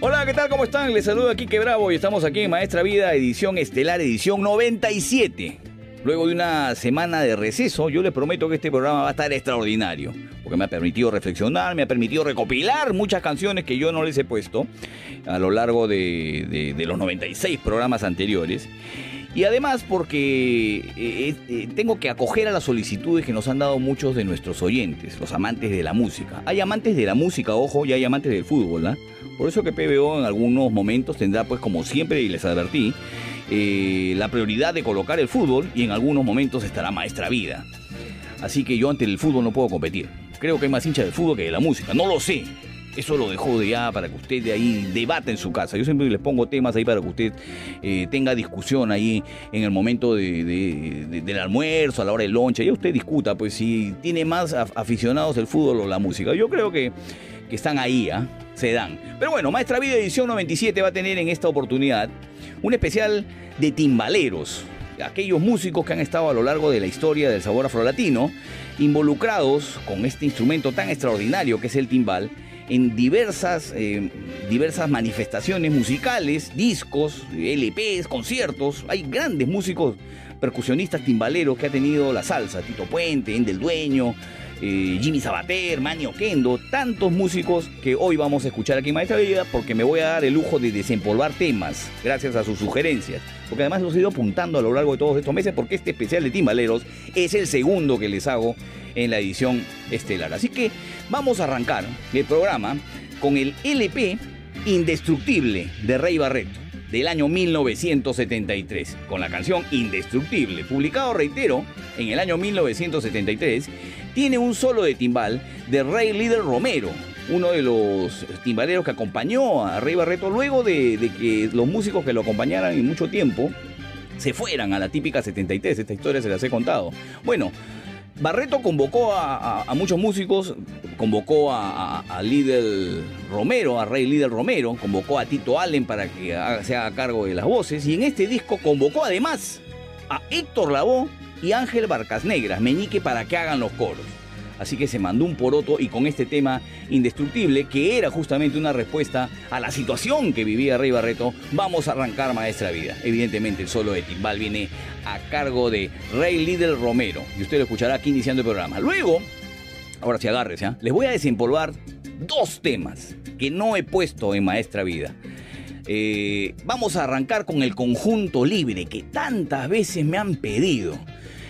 Hola, ¿qué tal? ¿Cómo están? Les saludo aquí que Bravo y estamos aquí en Maestra Vida, edición estelar, edición 97. Luego de una semana de receso, yo les prometo que este programa va a estar extraordinario, porque me ha permitido reflexionar, me ha permitido recopilar muchas canciones que yo no les he puesto a lo largo de, de- de los 96 programas anteriores. Y además porque eh, eh, tengo que acoger a las solicitudes que nos han dado muchos de nuestros oyentes, los amantes de la música. Hay amantes de la música, ojo, y hay amantes del fútbol, ¿ah? Por eso que PBO en algunos momentos tendrá, pues como siempre, y les advertí, eh, la prioridad de colocar el fútbol y en algunos momentos estará Maestra Vida. Así que yo ante el fútbol no puedo competir. Creo que hay más hincha del fútbol que de la música. No lo sé. Eso lo dejo de ya para que usted de ahí debata en su casa. Yo siempre les pongo temas ahí para que usted eh, tenga discusión ahí en el momento de- de- de- del almuerzo, a la hora del lonche. Ya usted discuta, pues si tiene más af- aficionados el fútbol o la música. Yo creo que están ahí, ¿ah? Se dan. Pero bueno, Maestra Vida Edición 97 va a tener en esta oportunidad un especial de timbaleros aquellos músicos que han estado a lo largo de la historia del sabor afrolatino, involucrados con este instrumento tan extraordinario que es el timbal, en diversas, eh, diversas manifestaciones musicales, discos, LPs, conciertos. Hay grandes músicos percusionistas timbaleros que ha tenido la salsa, Tito Puente, Endel Dueño, eh, Jimmy Sabater, Manny Oquendo, tantos músicos que hoy vamos a escuchar aquí en Maestra Vida porque me voy a dar el lujo de desempolvar temas gracias a sus sugerencias. Porque además los he ido apuntando a lo largo de todos estos meses porque este especial de Timbaleros es el segundo que les hago en la edición estelar. Así que vamos a arrancar el programa con el LP Indestructible de Rey Barreto del año 1973, con la canción Indestructible, publicado, reitero, en el año 1973, tiene un solo de timbal de Rey Líder Romero, uno de los timbaleros que acompañó a Rey Barreto luego de, que los músicos que lo acompañaran en mucho tiempo se fueran a la típica 73, esta historia se las he contado. Bueno, Barreto convocó a, muchos músicos, convocó a, a, Lidl Romero, a Rey Líder Romero, convocó a Tito Allen para que se haga cargo de las voces y en este disco convocó además a Héctor Lavoe y Ángel Barcas Negras, Meñique, para que hagan los coros. Así que se mandó un poroto y con este tema indestructible, que era justamente una respuesta a la situación que vivía Rey Barreto, vamos a arrancar Maestra Vida. Evidentemente el solo de timbal viene a cargo de Rey Lidl Romero y usted lo escuchará aquí iniciando el programa. Luego, ahora sí agárrese, ¿ah? les voy a desempolvar dos temas que no he puesto en Maestra Vida. Eh, vamos a arrancar con el conjunto libre que tantas veces me han pedido.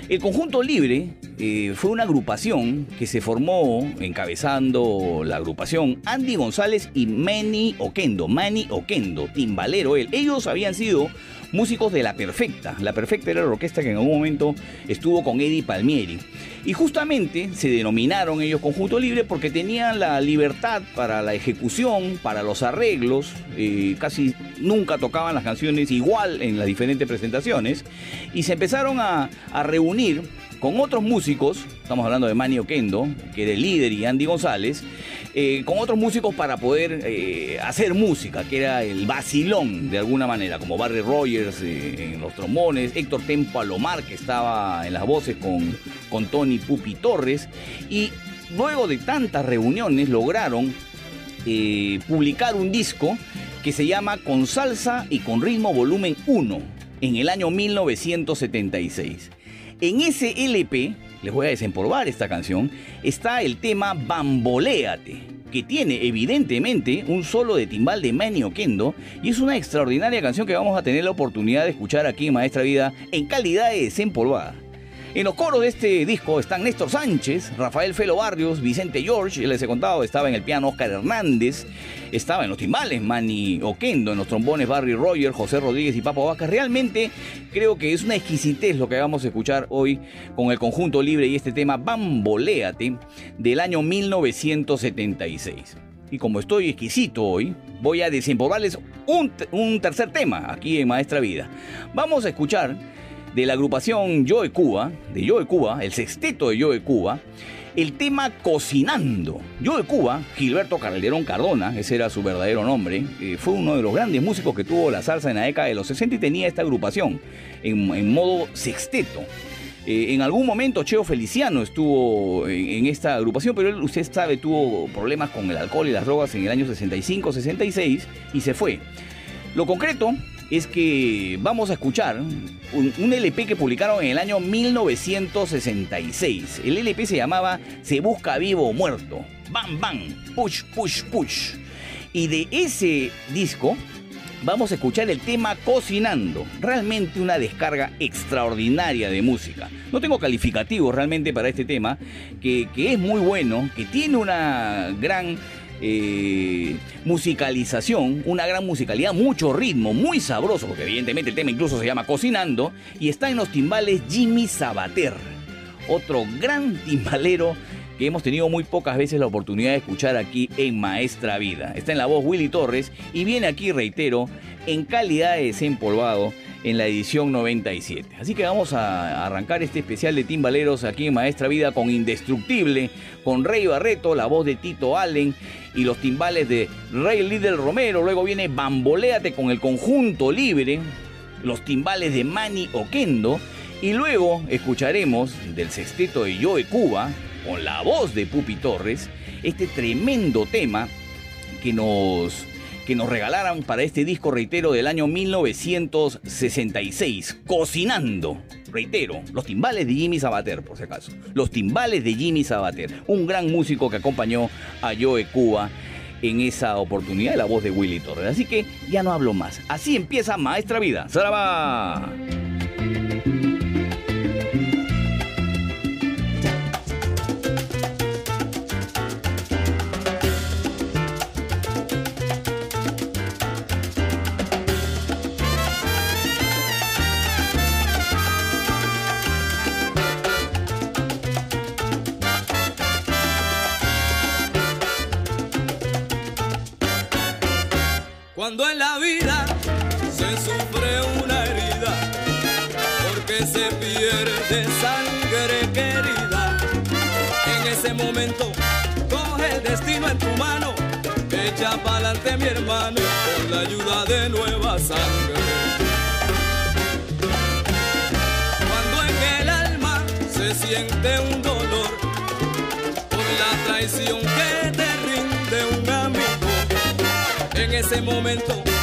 El conjunto libre eh, fue una agrupación que se formó encabezando la agrupación Andy González y Manny Oquendo. Manny Oquendo, timbalero él. Ellos habían sido músicos de La Perfecta. La Perfecta era la orquesta que en algún momento estuvo con Eddie Palmieri. Y justamente se denominaron ellos Conjunto Libre porque tenían la libertad para la ejecución, para los arreglos, eh, casi nunca tocaban las canciones igual en las diferentes presentaciones, y se empezaron a, a reunir con otros músicos, estamos hablando de Manny Oquendo, que era el líder, y Andy González, eh, con otros músicos para poder eh, hacer música, que era el vacilón de alguna manera, como Barry Rogers eh, en los trombones, Héctor Tempo Alomar, que estaba en las voces con, con Tony Pupi Torres, y luego de tantas reuniones lograron publicar un disco que se llama Con Salsa y con Ritmo Volumen 1 en el año 1976. En ese LP, les voy a desempolvar esta canción, está el tema Bamboléate, que tiene evidentemente un solo de timbal de Manny Oquendo y es una extraordinaria canción que vamos a tener la oportunidad de escuchar aquí en Maestra Vida en calidad de desempolvada. En los coros de este disco están Néstor Sánchez, Rafael Felo Barrios, Vicente George, les he contado, estaba en el piano Oscar Hernández, estaba en los timbales Manny Oquendo, en los trombones Barry Roger, José Rodríguez y Papo Vaca. Realmente creo que es una exquisitez lo que vamos a escuchar hoy con el conjunto libre y este tema Bamboléate del año 1976. Y como estoy exquisito hoy, voy a desempolvarles un, un tercer tema aquí en Maestra Vida. Vamos a escuchar de la agrupación Yo de Cuba, de Yo de Cuba, el sexteto de Yo de Cuba, el tema Cocinando. Yo de Cuba, Gilberto Calderón Cardona, ese era su verdadero nombre, eh, fue uno de los grandes músicos que tuvo la salsa en la década de los 60 y tenía esta agrupación en, modo sexteto. Eh, en algún momento Cheo Feliciano estuvo en, en, esta agrupación, pero él, usted sabe, tuvo problemas con el alcohol y las drogas en el año 65-66 y se fue. Lo concreto es que vamos a escuchar un, LP que publicaron en el año 1966. El LP se llamaba Se busca vivo o muerto. Bam, bam, push, push, push. Y de ese disco vamos a escuchar el tema Cocinando. Realmente una descarga extraordinaria de música. No tengo calificativos realmente para este tema, que, que es muy bueno, que tiene una gran eh, musicalización, una gran musicalidad, mucho ritmo, muy sabroso, porque evidentemente el tema incluso se llama Cocinando, y está en los timbales Jimmy Sabater, otro gran timbalero que hemos tenido muy pocas veces la oportunidad de escuchar aquí en Maestra Vida. Está en la voz Willy Torres y viene aquí, reitero, en calidad de desempolvado en la edición 97. Así que vamos a arrancar este especial de timbaleros aquí en Maestra Vida con Indestructible, con Rey Barreto, la voz de Tito Allen y los timbales de Rey Lidl Romero. Luego viene Bamboléate con el conjunto libre, los timbales de Manny Oquendo. Y luego escucharemos del sexteto de Joe Cuba, con la voz de Pupi Torres, este tremendo tema que nos que nos regalaron para este disco, reitero, del año 1966, Cocinando. Reitero, los timbales de Jimmy Sabater, por si acaso. Los timbales de Jimmy Sabater, un gran músico que acompañó a Joe Cuba en esa oportunidad la voz de Willy Torres. Así que ya no hablo más. Así empieza Maestra Vida. ¡Saraba! Cuando en la vida se sufre una herida, porque se pierde sangre querida, en ese momento coge el destino en tu mano, echa pa'lante mi hermano con la ayuda de nueva sangre. Cuando en el alma se siente un dolor por la traición que ese momento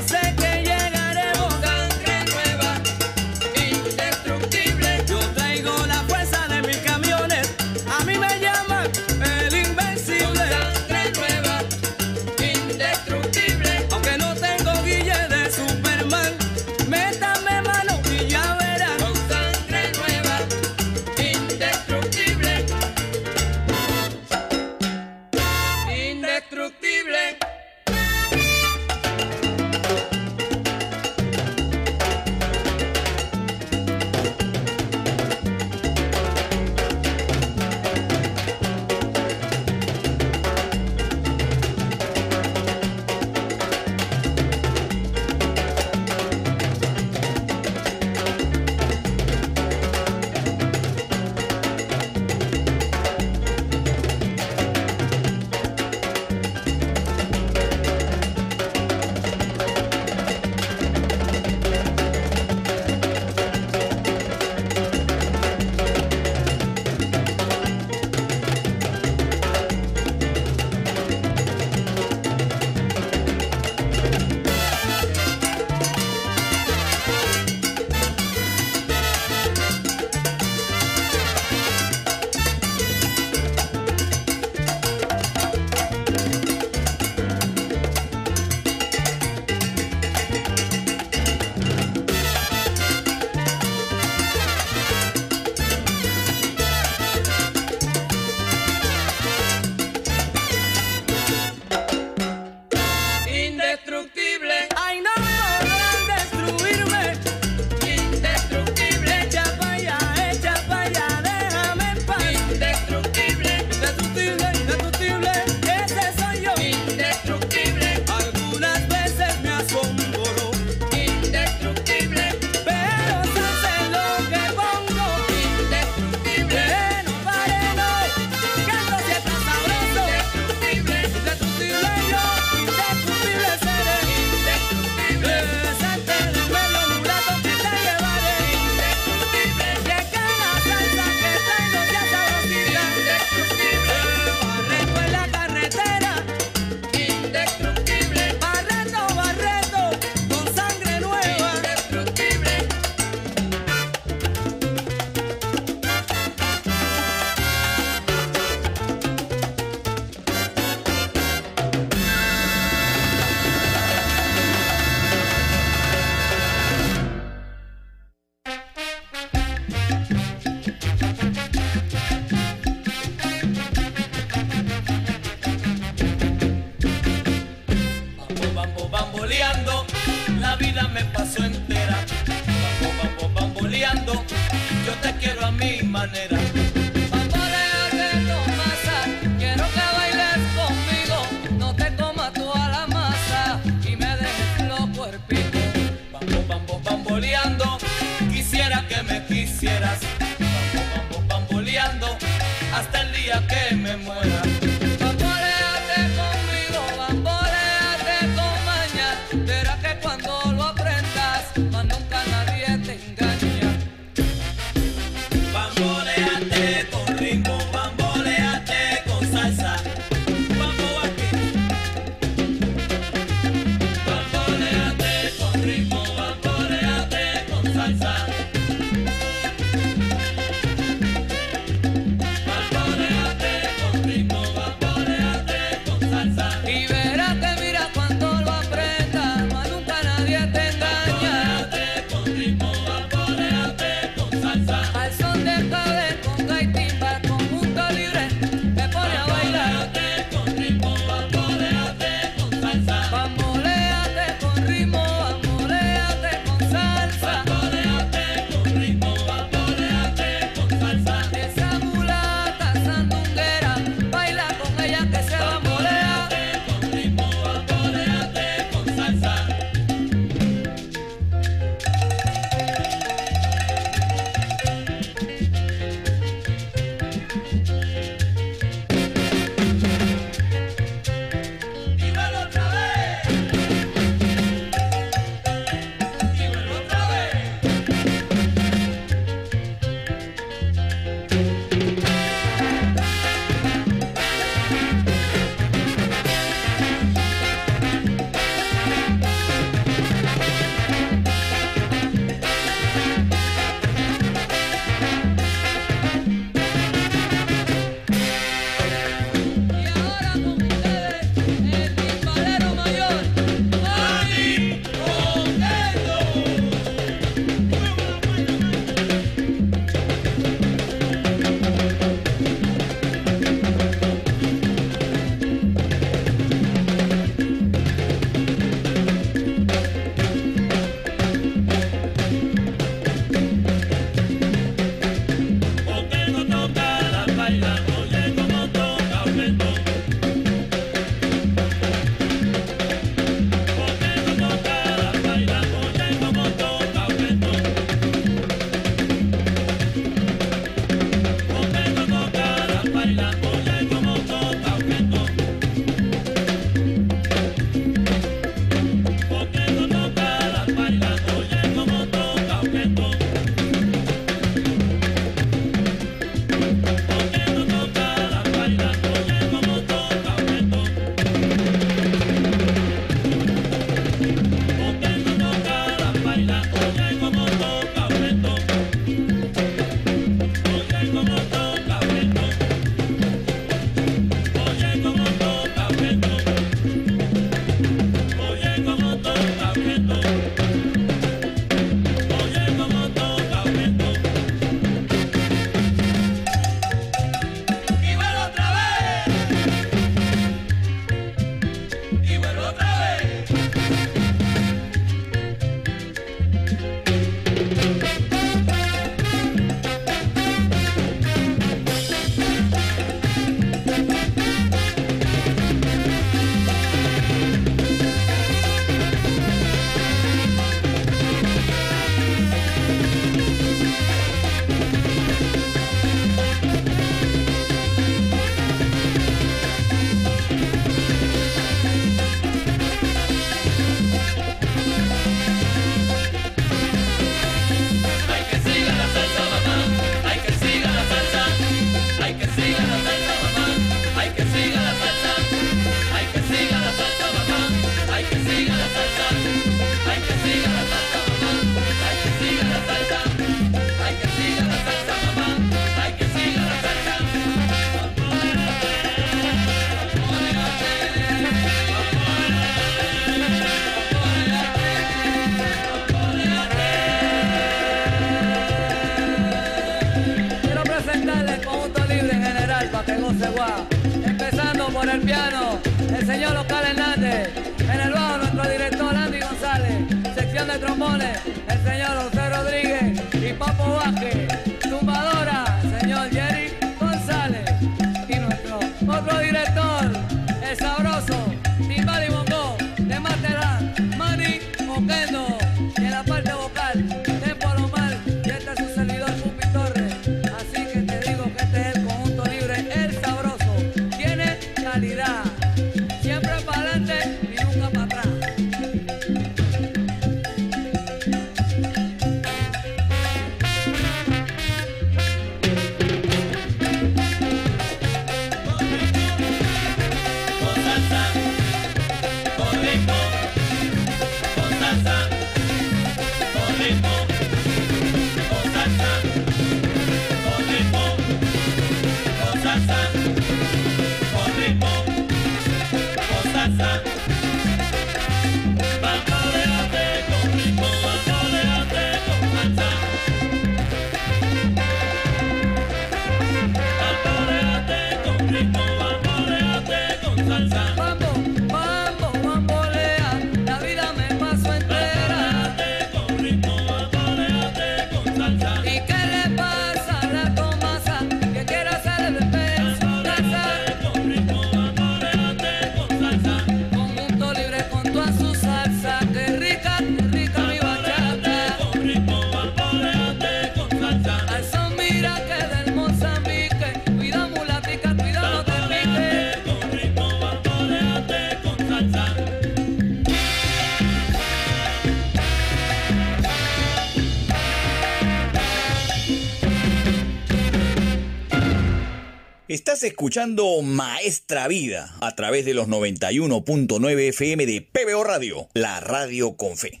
Escuchando Maestra Vida a través de los 91.9 FM de PBO Radio, la radio con fe.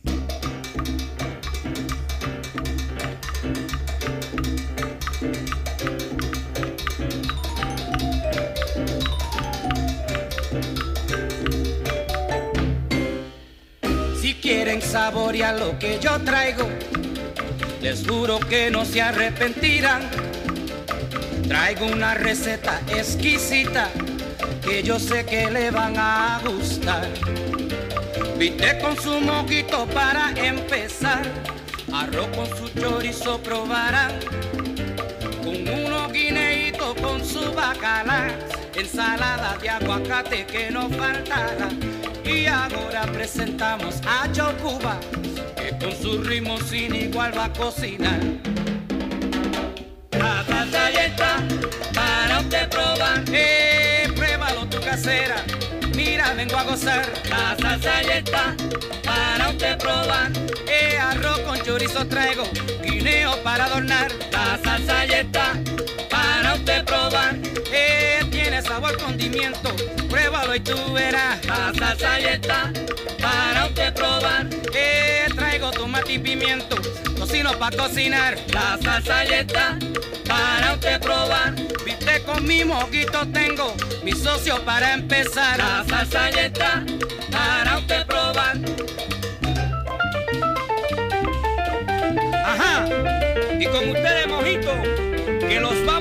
Si quieren saborear lo que yo traigo, les juro que no se arrepentirán. Traigo una receta exquisita que yo sé que le van a gustar. Viste con su moquito para empezar, arroz con su chorizo probarán. Con unos guineitos con su bacalá, ensalada de aguacate que no faltará. Y ahora presentamos a Joe Cuba, que con su ritmo sin igual va a cocinar. Eh, pruébalo tu casera. Mira, vengo a gozar. La salsa ya para usted probar. Eh, arroz con chorizo traigo, guineo para adornar. La salsa ya para usted probar. Eh, tiene sabor condimiento, pruébalo y tú verás. La salsa ya para usted probar. Eh, traigo tomate y pimiento, cocino para cocinar. La salsa ya está para usted probar. Viste con mi moquito tengo mi socio para empezar. La salsa ya está para usted probar. Ajá, y con ustedes mojito, que los va a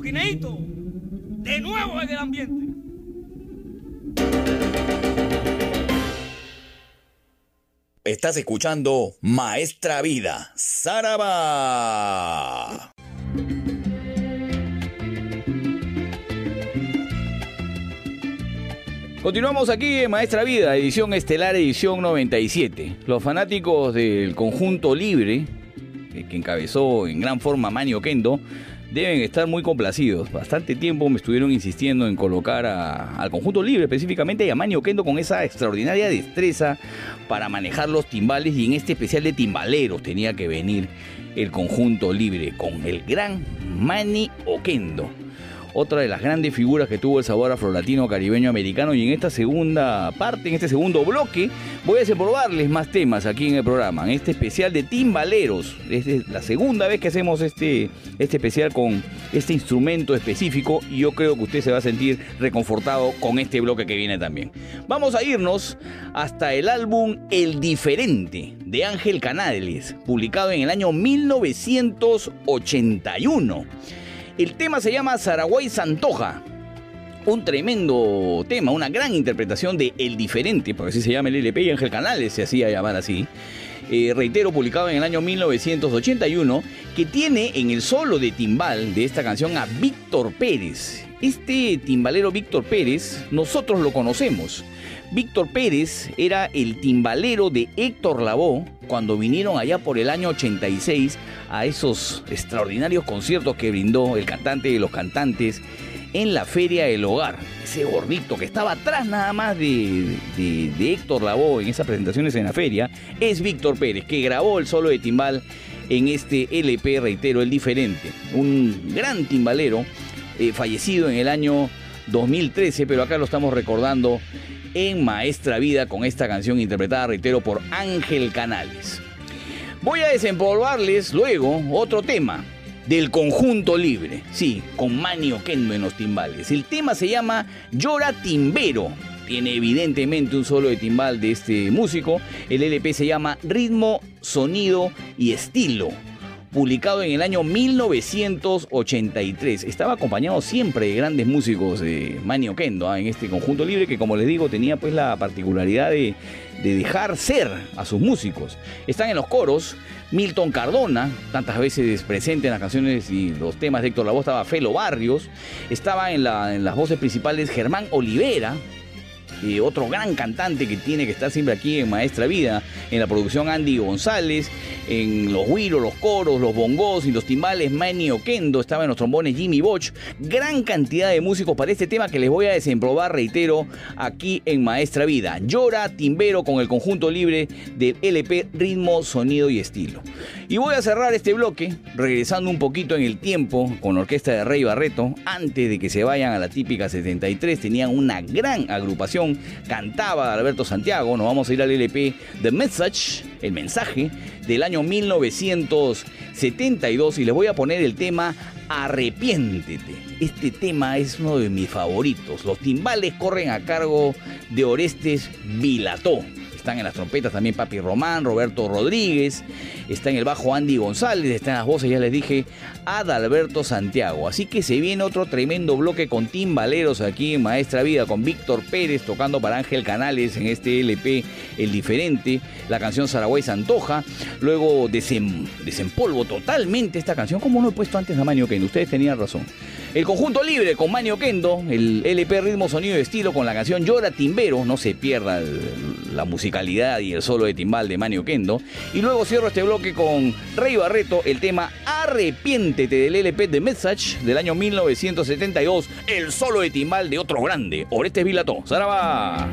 Guineito. De nuevo en el ambiente. Estás escuchando Maestra Vida, Saraba. Continuamos aquí en Maestra Vida, edición estelar, edición 97. Los fanáticos del conjunto libre, eh, que encabezó en gran forma Manio Kendo, deben estar muy complacidos. Bastante tiempo me estuvieron insistiendo en colocar al conjunto libre, específicamente y a Manio Kendo con esa extraordinaria destreza para manejar los timbales y en este especial de timbaleros tenía que venir el conjunto libre con el gran Mani Okendo otra de las grandes figuras que tuvo el sabor afrolatino caribeño americano y en esta segunda parte, en este segundo bloque, voy a desenvolverles más temas aquí en el programa, en este especial de timbaleros. Es la segunda vez que hacemos este, este especial con este instrumento específico y yo creo que usted se va a sentir reconfortado con este bloque que viene también. Vamos a irnos hasta el álbum El Diferente de Ángel Canales, publicado en el año 1981. El tema se llama Zaraguay Santoja. Un tremendo tema, una gran interpretación de El Diferente, porque así se llama el LP y Ángel Canales se hacía llamar así. Eh, reitero, publicado en el año 1981, que tiene en el solo de timbal de esta canción a Víctor Pérez. Este timbalero Víctor Pérez, nosotros lo conocemos. Víctor Pérez era el timbalero de Héctor Lavoe cuando vinieron allá por el año 86 a esos extraordinarios conciertos que brindó el cantante de los cantantes en la Feria del Hogar. Ese gordito que estaba atrás nada más de, Héctor Lavoe en esas presentaciones en la feria es Víctor Pérez, que grabó el solo de timbal en este LP, reitero, el diferente. Un gran timbalero eh, fallecido en el año 2013, pero acá lo estamos recordando en Maestra Vida con esta canción interpretada, reitero, por Ángel Canales. Voy a desempolvarles luego otro tema del conjunto libre, sí, con Manio Kendo en los timbales. El tema se llama Llora Timbero. Tiene evidentemente un solo de timbal de este músico. El LP se llama Ritmo, Sonido y Estilo publicado en el año 1983. Estaba acompañado siempre de grandes músicos de Manio Kendo ¿ah? en este conjunto libre que como les digo tenía pues la particularidad de, de dejar ser a sus músicos. Están en los coros Milton Cardona, tantas veces presente en las canciones y los temas de Héctor Lavoe, estaba Felo Barrios, estaba en, en las voces principales Germán Olivera, otro gran cantante que tiene que estar siempre aquí en Maestra Vida, en la producción Andy González, en los güiros, los coros, los bongos y los timbales Manny Oquendo, estaba en los trombones Jimmy Boch, gran cantidad de músicos para este tema que les voy a desemprobar, reitero, aquí en Maestra Vida. Llora Timbero con el conjunto libre del LP Ritmo, Sonido y Estilo. Y voy a cerrar este bloque regresando un poquito en el tiempo con la orquesta de Rey Barreto, antes de que se vayan a la típica 73, tenían una gran agrupación cantaba Alberto Santiago. Nos vamos a ir al LP The Message, el mensaje, del año 1972 y les voy a poner el tema Arrepiéntete. Este tema es uno de mis favoritos. Los timbales corren a cargo de Orestes Vilató. Están en las trompetas también Papi Román, Roberto Rodríguez, está en el bajo Andy González, está en las voces, ya les dije, Adalberto Santiago. Así que se viene otro tremendo bloque con timbaleros aquí en Maestra Vida, con Víctor Pérez tocando para Ángel Canales en este LP El Diferente, la canción Saragüey Santoja. Luego desempolvo totalmente esta canción, como no he puesto antes a Manio Kendo, ustedes tenían razón. El conjunto libre con Manio Kendo, el LP Ritmo, Sonido y Estilo con la canción Llora Timbero, no se pierda la musicalidad y el solo de timbal de Manio Kendo. Y luego cierro este bloque con Rey Barreto, el tema Arrepiéntete del LP de Message del año 1972, el solo de timbal de otro grande, Orestes Vilató. ¡Zaraba!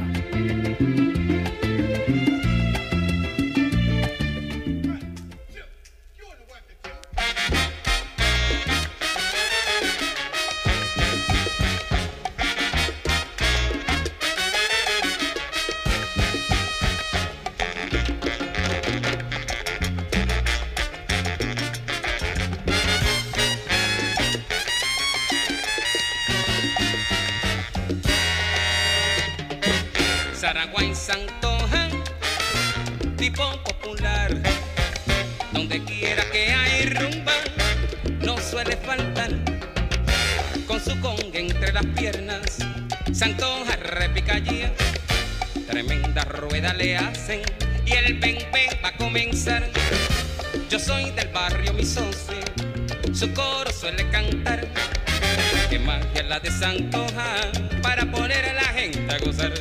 desantoja para poner a la gente a gozar.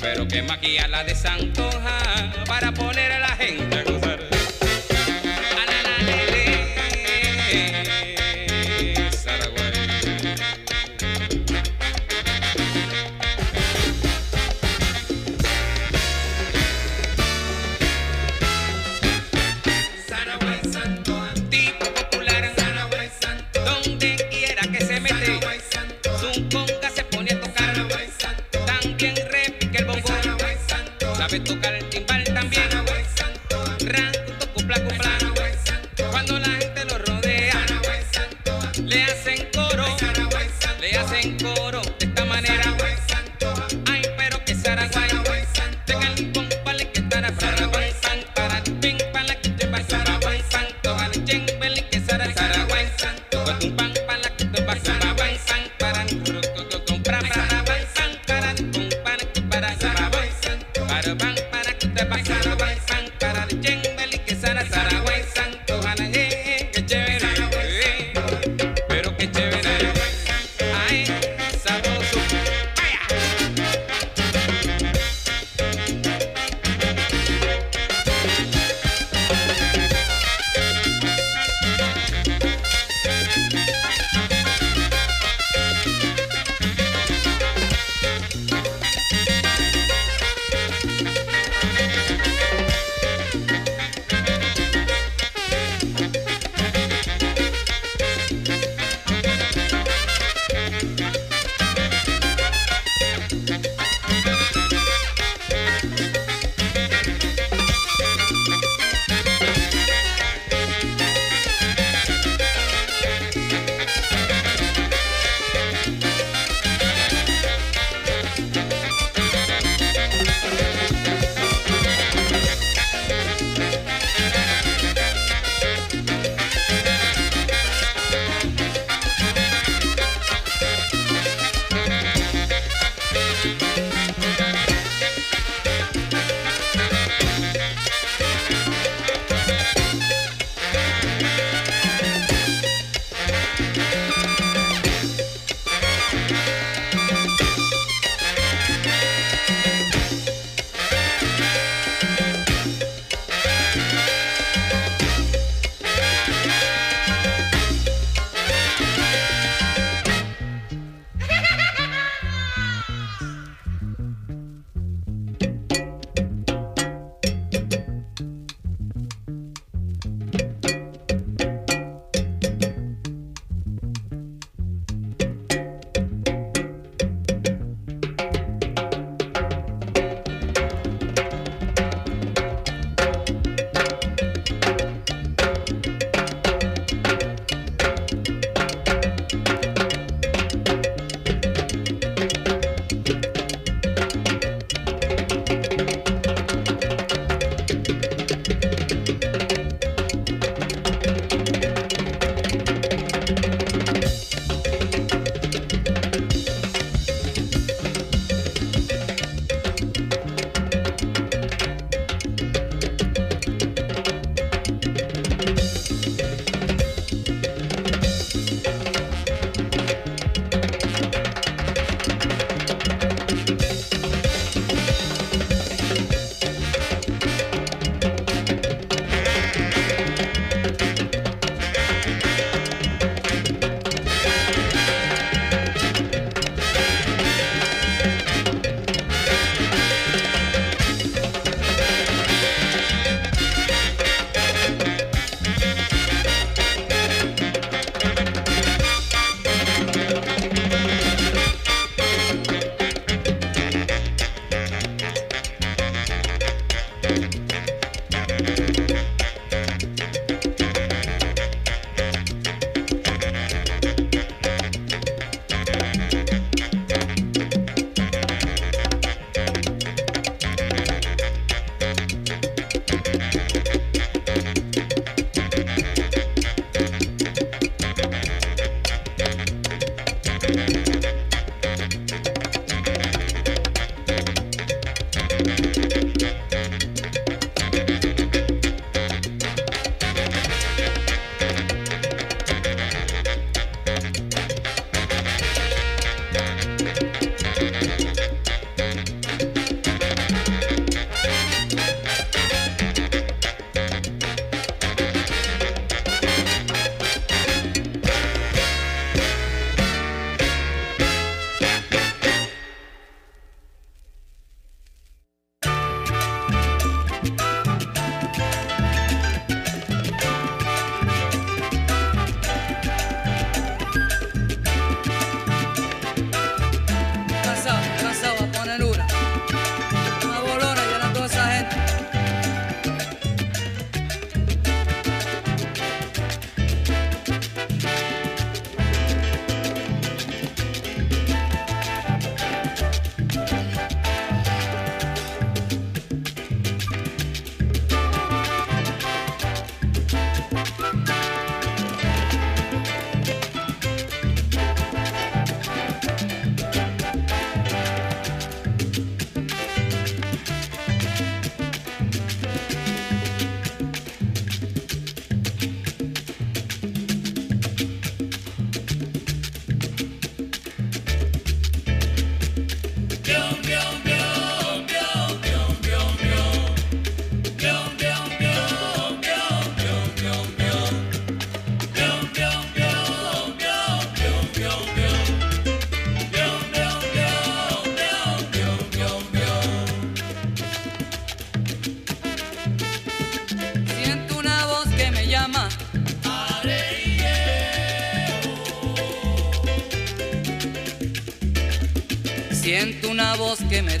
Pero qué magia la desantoja para poner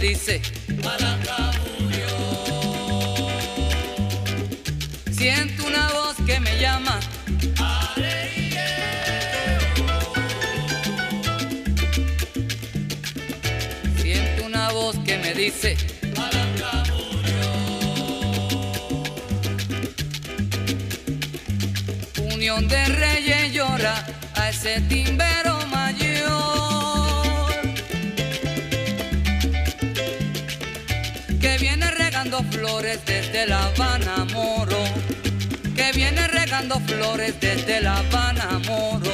dice, siento una voz que me llama, siento una voz que me dice, Unión de Reyes llora a ese timbero La Habana Moro, que viene regando flores desde La Habana Moro.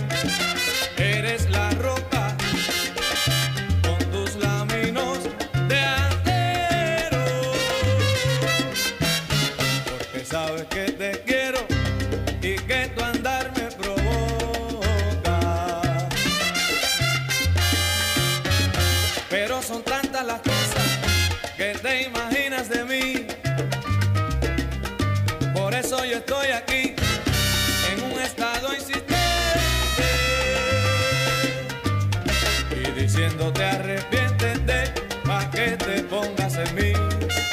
estoy aquí en un estado insistente y diciéndote arrepiéntete pa' que te pongas en mí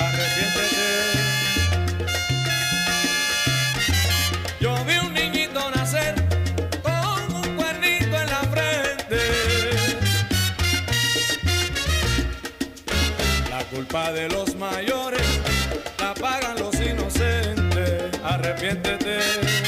arrepiéntete. Yo vi un niñito nacer con un cuernito en la frente. La culpa de los arrepiéntete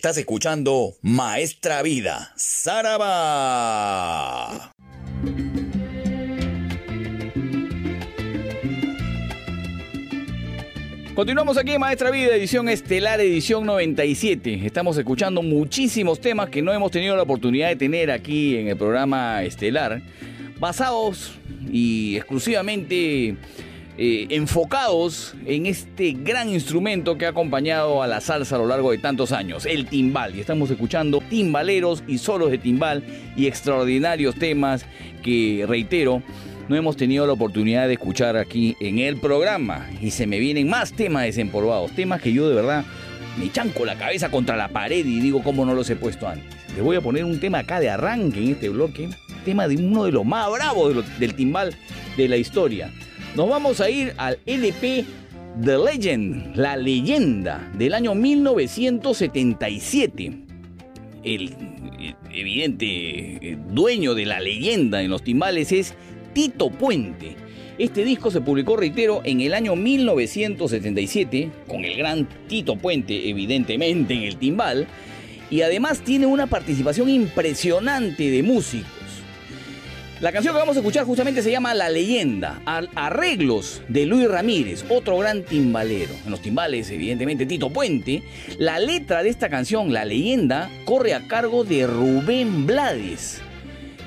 Estás escuchando Maestra Vida, Saraba. Continuamos aquí en Maestra Vida, edición estelar, edición 97. Estamos escuchando muchísimos temas que no hemos tenido la oportunidad de tener aquí en el programa estelar, basados y exclusivamente eh, enfocados en este gran instrumento que ha acompañado a la salsa a lo largo de tantos años, el timbal. Y estamos escuchando timbaleros y solos de timbal y extraordinarios temas que, reitero, no hemos tenido la oportunidad de escuchar aquí en el programa. Y se me vienen más temas desempolvados, temas que yo de verdad me chanco la cabeza contra la pared y digo cómo no los he puesto antes. Les voy a poner un tema acá de arranque en este bloque, tema de uno de los más bravos del timbal de la historia. Nos vamos a ir al LP The Legend, la leyenda del año 1977 el evidente eh, dueño de la leyenda en los timbales es Tito Puente. Este disco se publicó, reitero, en el año 1977, con el gran Tito Puente, evidentemente, en el timbal, y además tiene una participación impresionante de músicos. La canción que vamos a escuchar justamente se llama La leyenda, arreglos de Luis Ramírez, otro gran timbalero. En los timbales, evidentemente, Tito Puente. La letra de esta canción, La leyenda, corre a cargo de Rubén Blades.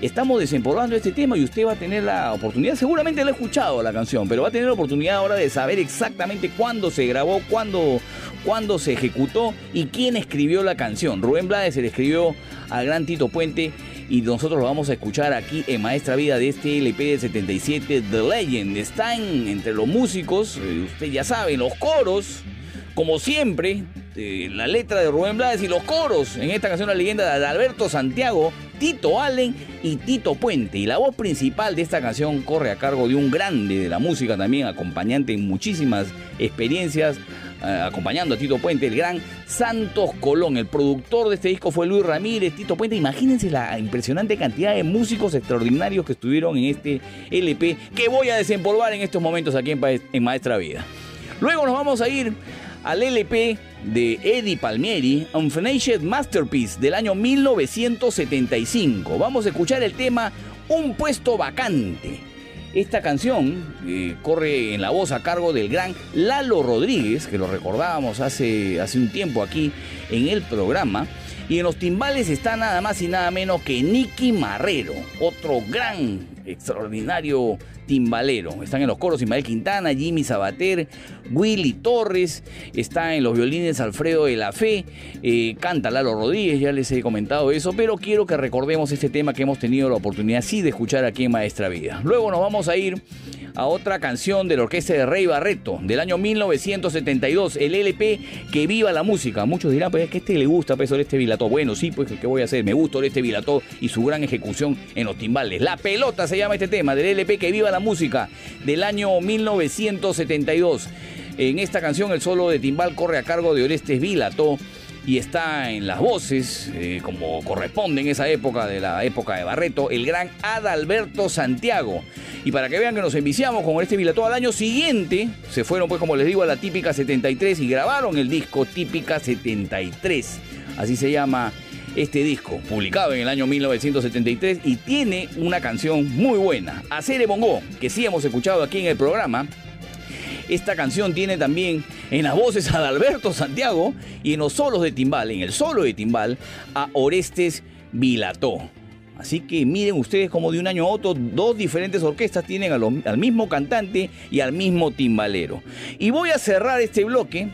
Estamos desempolvando este tema y usted va a tener la oportunidad, seguramente lo ha escuchado la canción, pero va a tener la oportunidad ahora de saber exactamente cuándo se grabó, cuándo, cuándo se ejecutó y quién escribió la canción. Rubén Blades se le escribió al gran Tito Puente y nosotros lo vamos a escuchar aquí en Maestra Vida de este LP del 77, The Legend. Están entre los músicos, eh, usted ya sabe, los coros, como siempre, eh, la letra de Rubén Blades y los coros en esta canción La leyenda de Alberto Santiago, Tito Allen y Tito Puente. Y la voz principal de esta canción corre a cargo de un grande de la música también, acompañante en muchísimas experiencias, acompañando a Tito Puente, el gran Santos Colón. El productor de este disco fue Luis Ramírez, Tito Puente. Imagínense la impresionante cantidad de músicos extraordinarios que estuvieron en este LP que voy a desempolvar en estos momentos aquí en, en Maestra Vida. Luego nos vamos a ir al LP de Eddie Palmieri, Unfinished Masterpiece del año 1975. Vamos a escuchar el tema Un puesto vacante. Esta canción eh, corre en la voz a cargo del gran Lalo Rodríguez, que lo recordábamos hace, hace un tiempo aquí en el programa. Y en los timbales está nada más y nada menos que Nicky Marrero, otro gran, extraordinario timbalero. Están en los coros Ismael Quintana, Jimmy Sabater, Willy Torres, está en los violines Alfredo de la Fe, eh, canta Lalo Rodríguez, ya les he comentado eso, pero quiero que recordemos este tema que hemos tenido la oportunidad sí de escuchar aquí en Maestra Vida. Luego nos vamos a ir a otra canción de la orquesta de Rey Barreto, del año 1972, el LP Que Viva la Música. Muchos dirán, pues es que este le gusta, pues, este Vilató. Bueno, sí, pues, ¿qué voy a hacer? Me gusta este Vilató y su gran ejecución en los timbales. La pelota se llama este tema, del LP Que Viva la Música, del año 1972. En esta canción el solo de timbal corre a cargo de Orestes Vilató y está en las voces, eh, como corresponde en esa época, de la época de Barreto, el gran Adalberto Santiago. Y para que vean que nos enviciamos con este Vilató al año siguiente, se fueron pues como les digo a la típica 73 y grabaron el disco típica 73. Así se llama este disco, publicado en el año 1973 y tiene una canción muy buena, Acere Bongo, que sí hemos escuchado aquí en el programa. Esta canción tiene también en las voces a Adalberto Santiago y en los solos de timbal, en el solo de timbal, a Orestes Vilató. Así que miren ustedes como de un año a otro dos diferentes orquestas tienen al mismo cantante y al mismo timbalero. Y voy a cerrar este bloque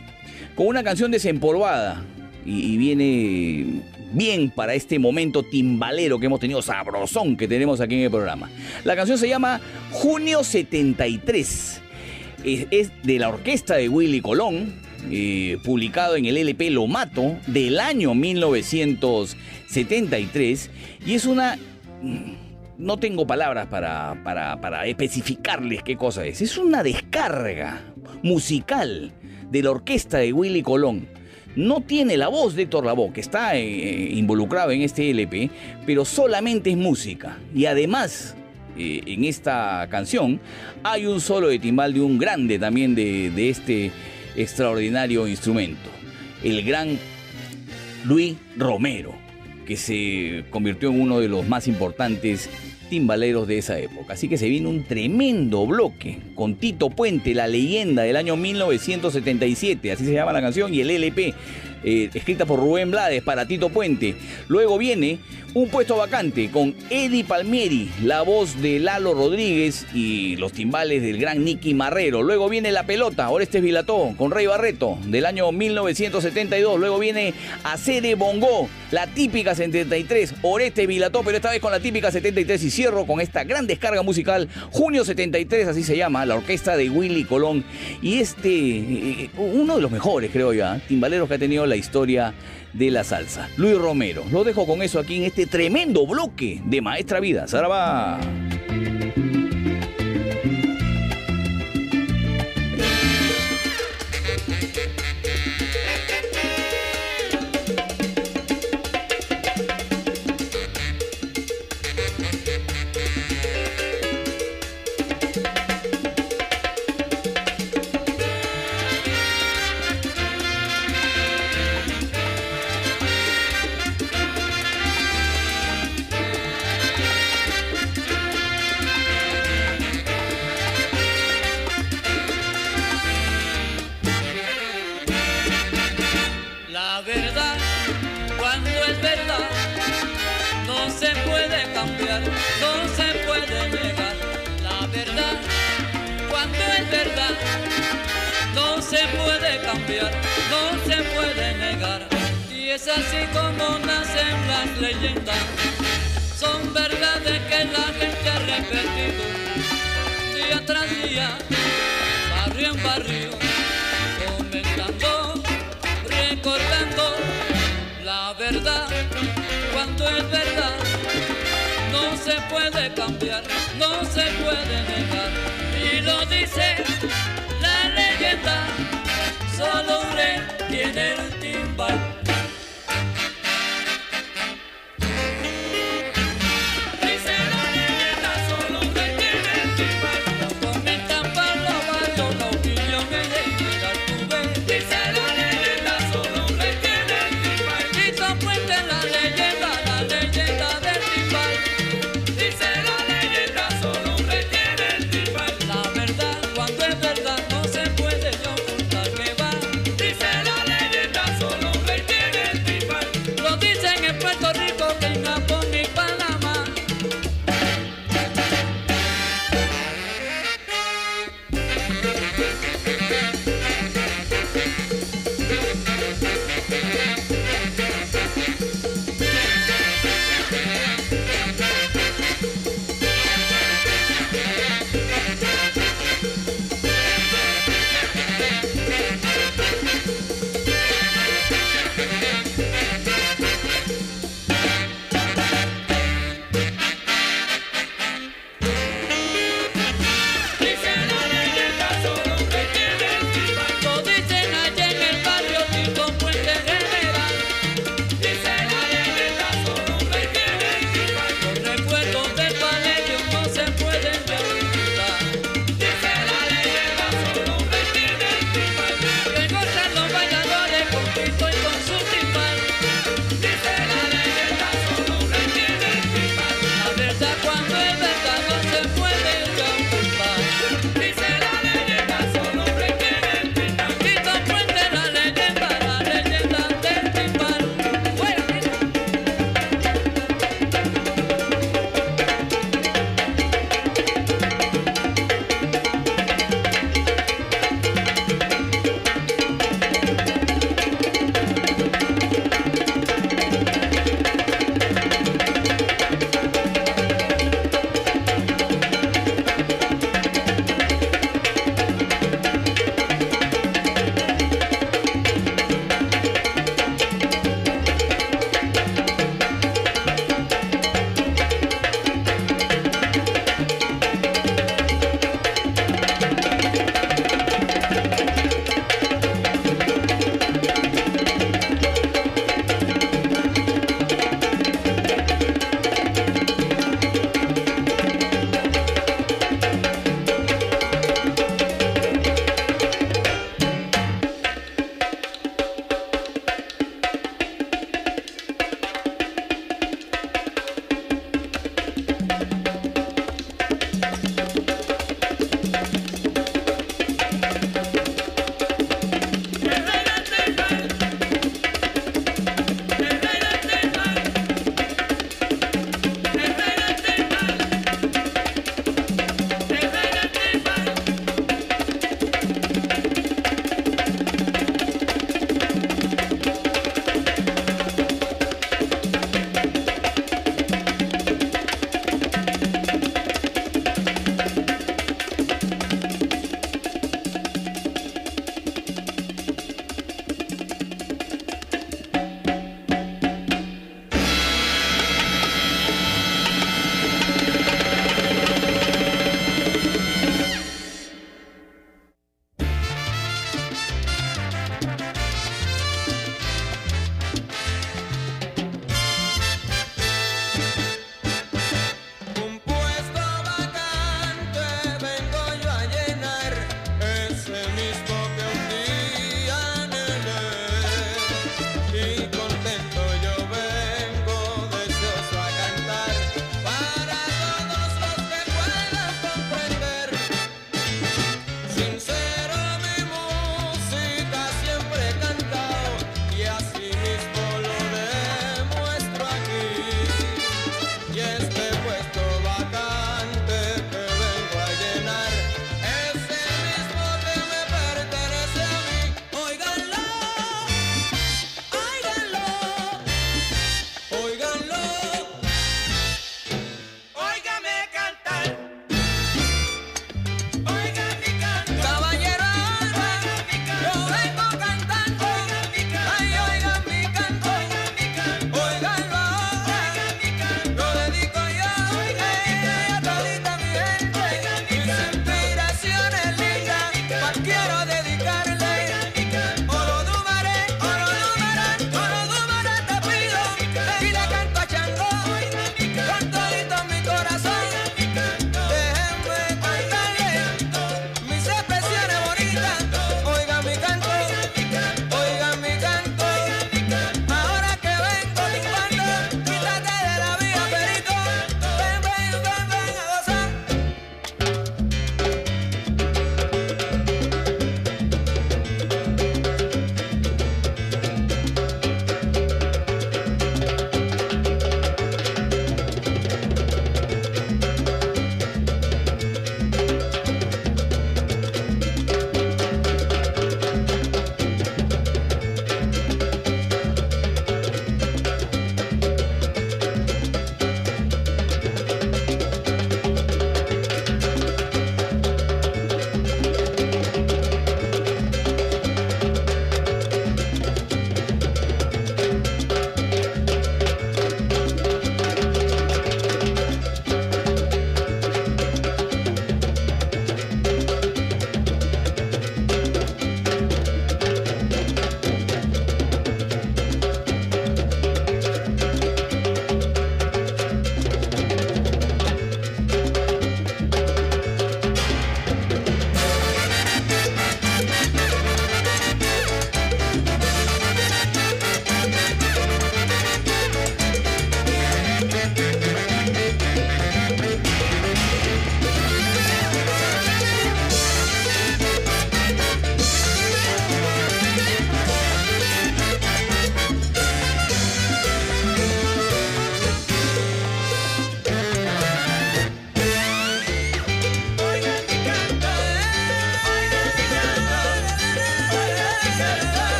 con una canción desempolvada y viene bien para este momento timbalero que hemos tenido, sabrosón que tenemos aquí en el programa. La canción se llama Junio 73 es, de la orquesta de Willy Colón, eh, publicado en el LP Lo Mato del año 1973, y es una... mm, No tengo palabras para, para, para especificarles qué cosa es. Es una descarga musical de la orquesta de Willy Colón. No tiene la voz de Héctor Lavoe, que está eh, involucrado en este LP, pero solamente es música. Y además, eh, en esta canción hay un solo de timbal de un grande también de este extraordinario instrumento, el gran Luis Romero, que se convirtió en uno de los más importantes timbaleros de esa época. Así que se viene un tremendo bloque con Tito Puente, la leyenda del año 1977, así se llama la canción, y el LP, eh, escrita por Rubén Blades para Tito Puente. Luego viene un puesto vacante con Eddie Palmieri, la voz de Lalo Rodríguez y los timbales del gran Nicky Marrero. Luego viene La Pelota, Orestes Vilató, con Rey Barreto, del año 1972. Luego viene Acere Bongo, la típica 73, Orestes Vilató, pero esta vez con la típica 73. Y cierro con esta gran descarga musical, Junio 73, así se llama, la orquesta de Willy Colón. Y este, eh, uno de los mejores, creo yo, ¿eh? timbaleros que ha tenido la historia de la salsa. Luis Romero. Lo dejo con eso aquí en este tremendo bloque de Maestra Vida. Saraba. La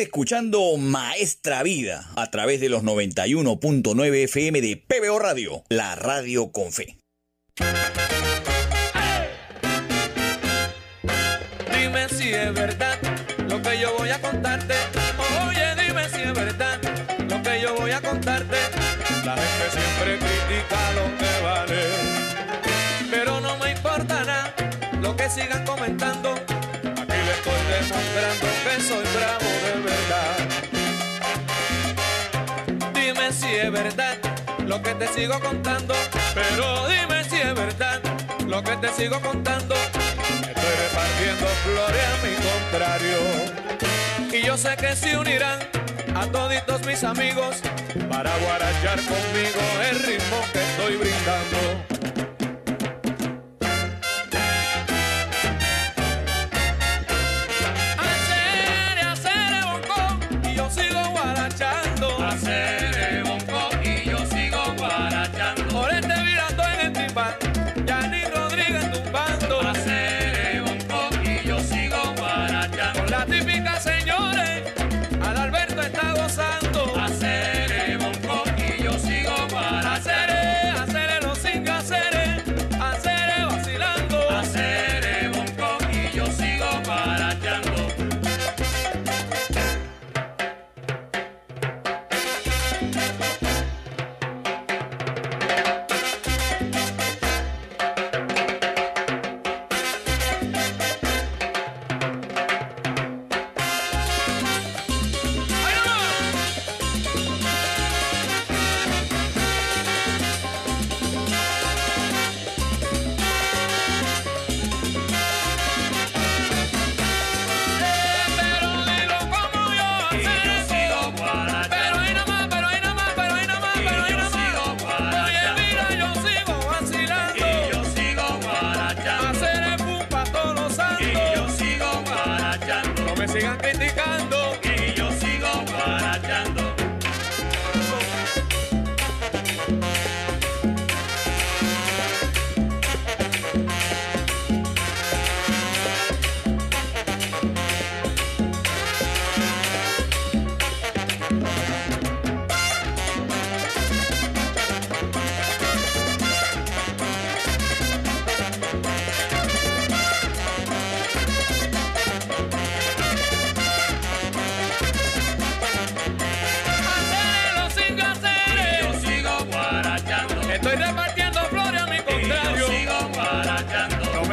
escuchando Maestra Vida a través de los 91.9 FM de PBO Radio, la radio con fe. Dime si es verdad lo que yo voy a contarte. Oye, dime si es verdad lo que yo voy a contarte. La gente siempre critica lo que vale, pero no me importa nada lo que sigan comentando mostrando que soy bravo de verdad. Dime si es verdad lo que te sigo contando, pero dime si es verdad lo que te sigo contando. Estoy repartiendo flores a mi contrario. Y yo sé que se unirán a toditos mis amigos para guarachar conmigo el ritmo que estoy brindando.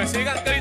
Sigan.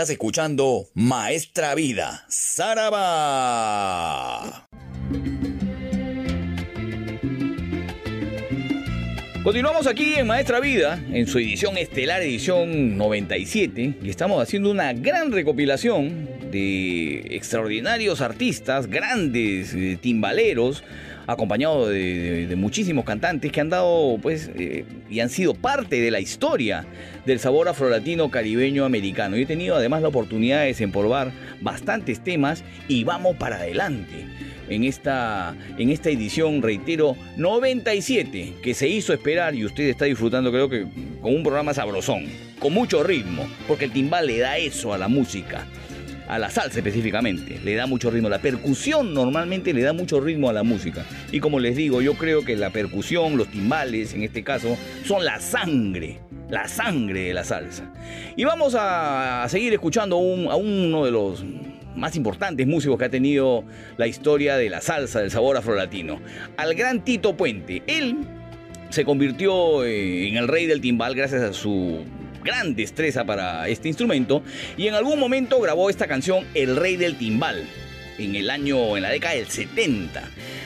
Estás escuchando Maestra Vida, Saraba. Continuamos aquí en Maestra Vida, en su edición estelar, edición 97, y estamos haciendo una gran recopilación de extraordinarios artistas, grandes eh, timbaleros, de- de muchísimos cantantes que han dado, pues, eh, y han sido parte de la historia del sabor afrolatino caribeño americano. Yo he tenido además la oportunidad de desempolvar bastantes temas y vamos para adelante en esta, en esta edición, reitero, 97, que se hizo esperar y usted está disfrutando creo que con un programa sabrosón, con mucho ritmo, porque el timbal le da eso a la música, a la salsa específicamente, le da mucho ritmo. La percusión normalmente le da mucho ritmo a la música. Y como les digo, yo creo que la percusión, los timbales en este caso, son la sangre, la sangre de la salsa. Y vamos a, seguir escuchando a uno de los más importantes músicos que ha tenido la historia de la salsa, del sabor afrolatino, al gran Tito Puente. Él se convirtió eh, en el rey del timbal gracias a su gran destreza para este instrumento y en algún momento grabó esta canción El Rey del Timbal en el año en la década del 70.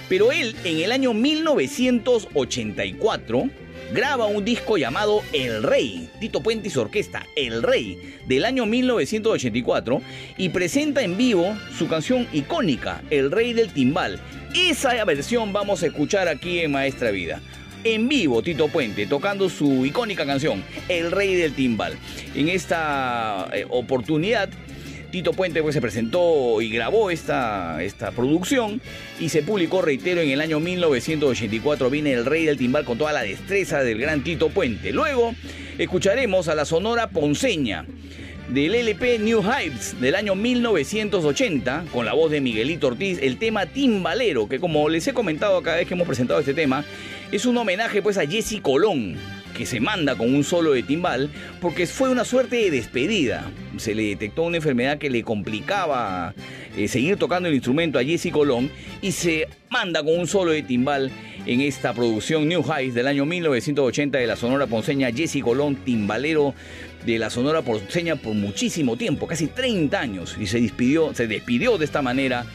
Pero él en el año 1984 graba un disco llamado El Rey, Tito Puente su orquesta, El Rey, del año 1984, y presenta en vivo su canción icónica, El Rey del Timbal. Esa versión vamos a escuchar aquí en Maestra Vida. En vivo, Tito Puente, tocando su icónica canción, El Rey del Timbal. En esta eh, oportunidad, Tito Puente pues, se presentó y grabó esta, esta producción y se publicó, reitero, en el año 1984. Viene el rey del timbal con toda la destreza del gran Tito Puente. Luego escucharemos a la Sonora Ponceña del LP New Hypes del año 1980 con la voz de Miguelito Ortiz, el tema Timbalero, que como les he comentado cada vez que hemos presentado este tema, es un homenaje pues a Jesse Colón, que se manda con un solo de timbal porque fue una suerte de despedida. Se le detectó una enfermedad que le complicaba eh, seguir tocando el instrumento a Jesse Colón y se manda con un solo de timbal en esta producción New Highs del año 1980 de la Sonora Ponceña Jesse Colón, timbalero de la Sonora Ponceña por muchísimo tiempo, casi 30 años, y se despidió, se despidió de esta manera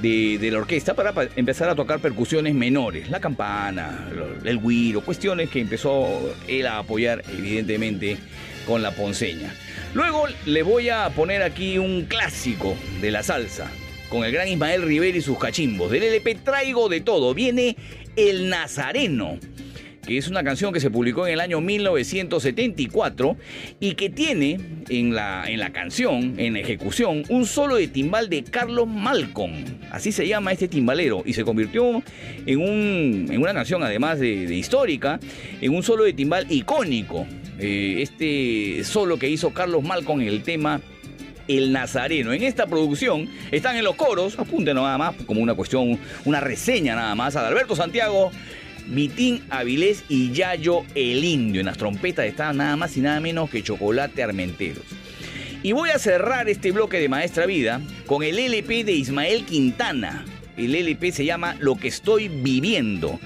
de, la orquesta para pa- empezar a tocar percusiones menores, la campana, el guiro, cuestiones que empezó él a apoyar evidentemente con la ponceña. Luego le voy a poner aquí un clásico de la salsa, con el gran Ismael Rivera y sus cachimbos. Del LP Traigo de Todo, viene El Nazareno que es una canción que se publicó en el año 1974 y que tiene en la, en la canción, en ejecución, un solo de timbal de Carlos Malcolm. Así se llama este timbalero y se convirtió en, un, en una canción, además de, de histórica, en un solo de timbal icónico. Eh, este solo que hizo Carlos Malcolm en el tema el Nazareno. En esta producción están en los coros, apunten nada más, como una cuestión, una reseña nada más, Adalberto Santiago, Vitín Avilés y Yayo el Indio. En las trompetas están nada más y nada menos que Chocolate Armenteros. Y voy a cerrar este bloque de Maestra Vida con el LP de Ismael Quintana. El LP se llama Lo que estoy viviendo.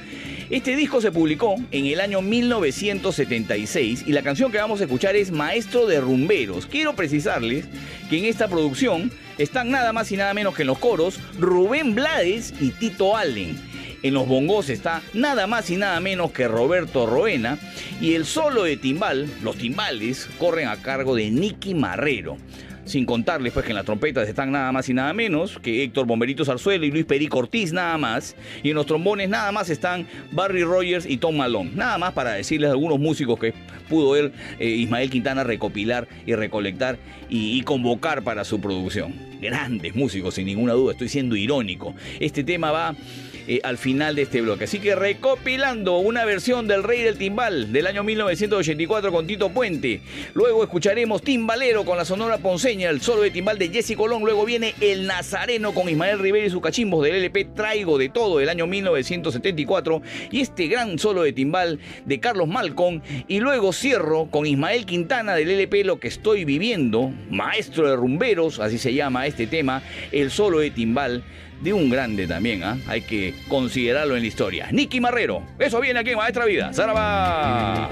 Este disco se publicó en el año 1976 y la canción que vamos a escuchar es Maestro de Rumberos. Quiero precisarles que en esta producción están nada más y nada menos que en los coros Rubén Blades y Tito Allen. En los bongos está nada más y nada menos que Roberto Roena y el solo de timbal, los timbales, corren a cargo de Nicky Marrero. Sin contarles pues que en las trompetas están nada más y nada menos que Héctor Bomberito Zarzuela y Luis Perico Ortiz nada más. Y en los trombones nada más están Barry Rogers y Tom Malone. Nada más para decirles algunos músicos que pudo ver eh, Ismael Quintana recopilar y recolectar y convocar para su producción. Grandes músicos, sin ninguna duda, estoy siendo irónico. Este tema va eh, al final de este bloque. Así que recopilando una versión del Rey del Timbal del año 1984 con Tito Puente. Luego escucharemos Timbalero con la Sonora Ponceña, el solo de timbal de Jesse Colón. Luego viene El Nazareno con Ismael Rivera y sus cachimbos del LP Traigo de Todo del año 1974. Y este gran solo de timbal de Carlos Malcolm. Y luego cierro con Ismael Quintana del LP Lo que estoy viviendo, maestro de rumberos, así se llama este tema, el solo de timbal de un grande también, ¿ah? hay que considerarlo en la historia. Nicky Marrero, eso viene aquí en Maestra Vida. ¡Zaraba!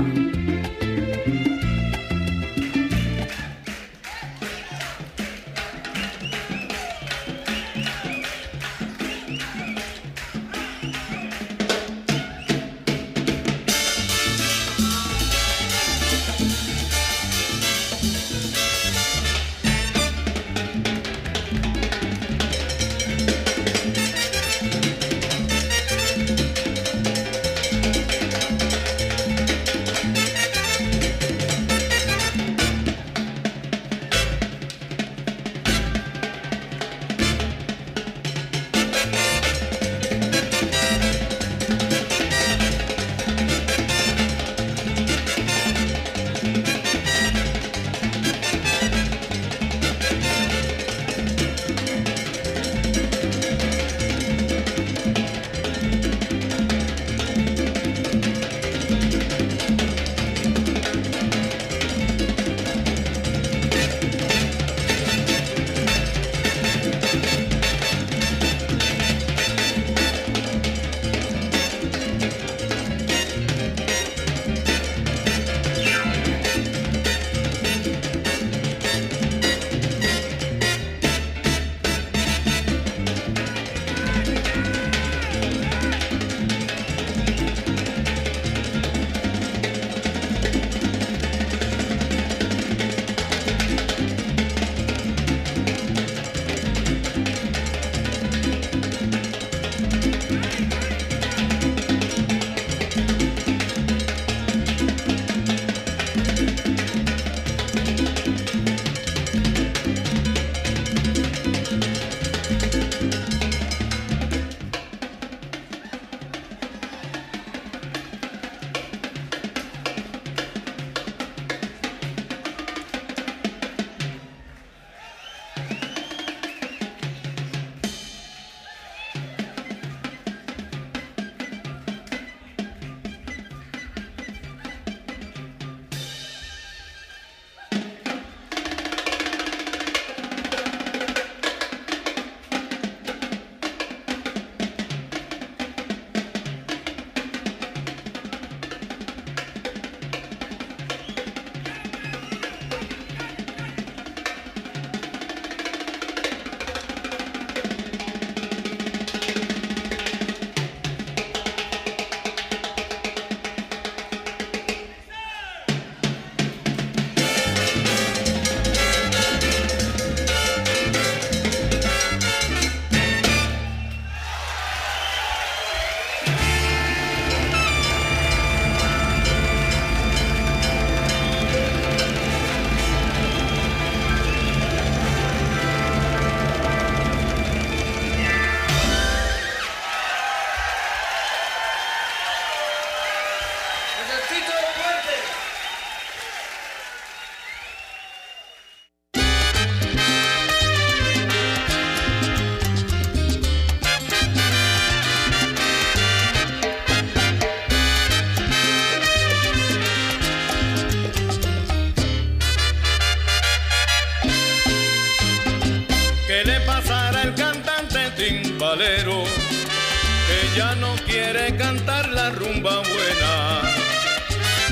rumba buena.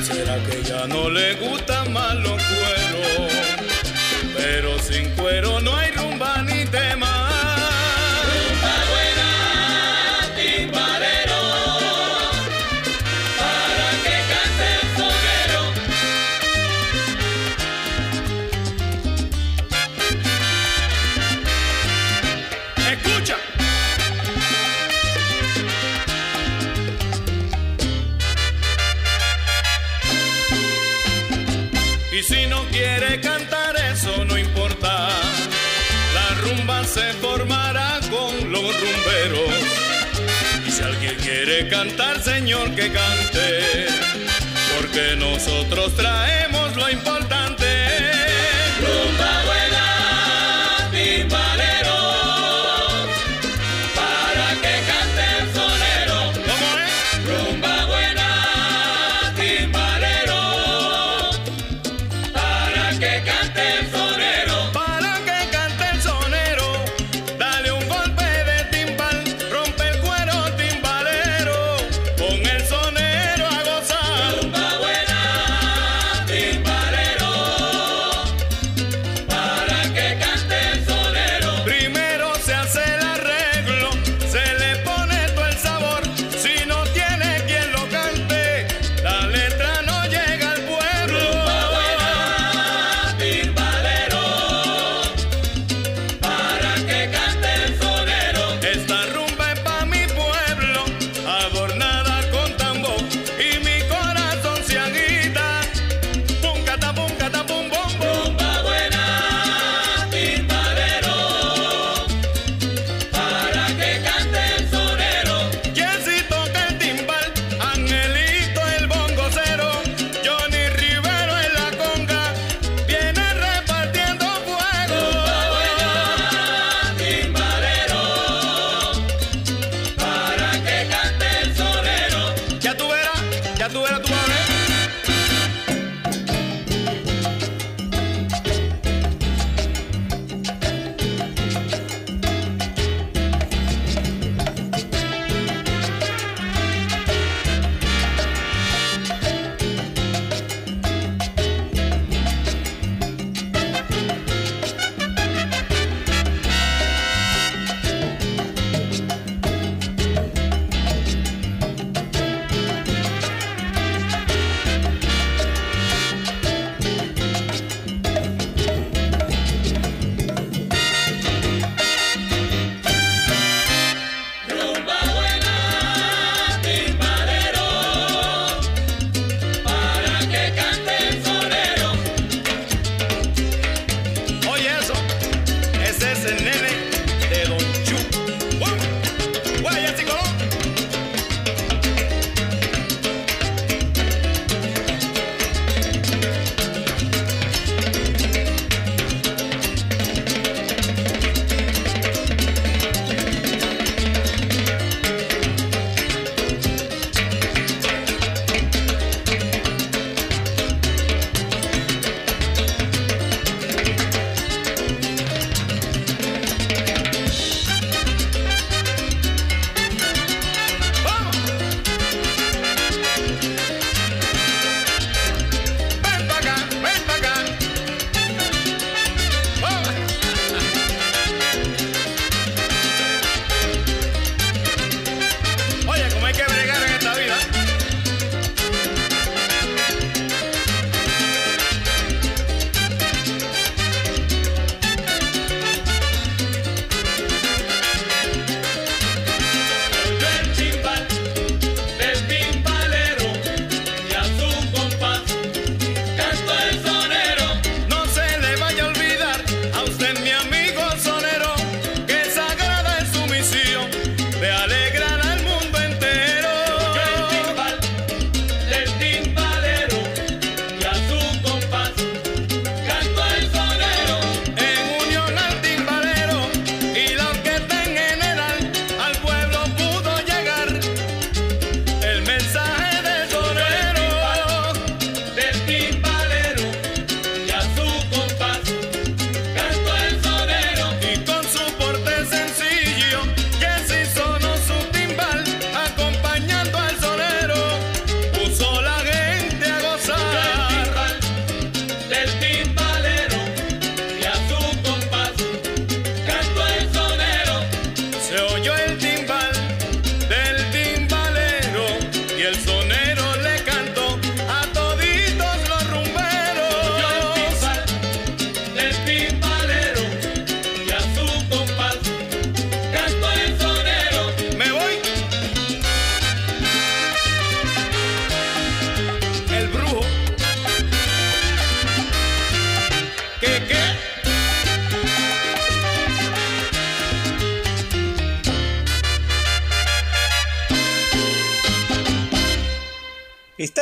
Será que ya no le gustan más los cueros, pero sin cuero no hay cantar, Señor, que cante, porque nosotros traemos lo importante.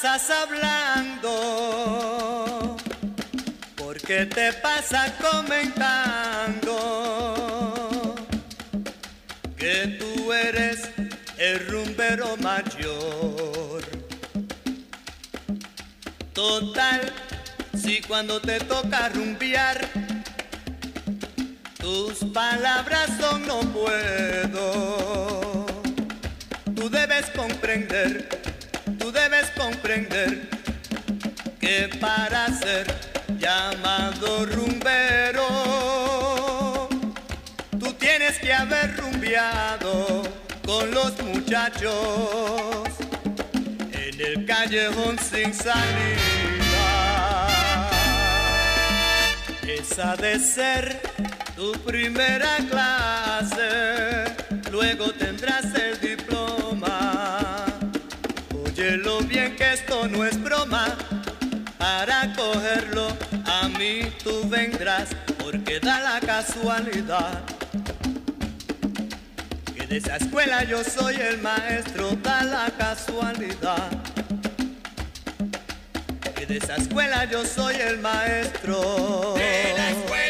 Pasas hablando? ¿Por qué te pasas comentando? Que tú eres el rumbero mayor. Total, si cuando te toca rumbear, tus palabras son no puedo. Tú debes comprender, que para ser llamado rumbero, tú tienes que haber rumbeado con los muchachos en el callejón sin salida. Esa de ser tu primera clase, no es broma, para cogerlo a mí tú vendrás, porque da la casualidad. Que de esa escuela yo soy el maestro, da la casualidad. Que de esa escuela yo soy el maestro. De la escuela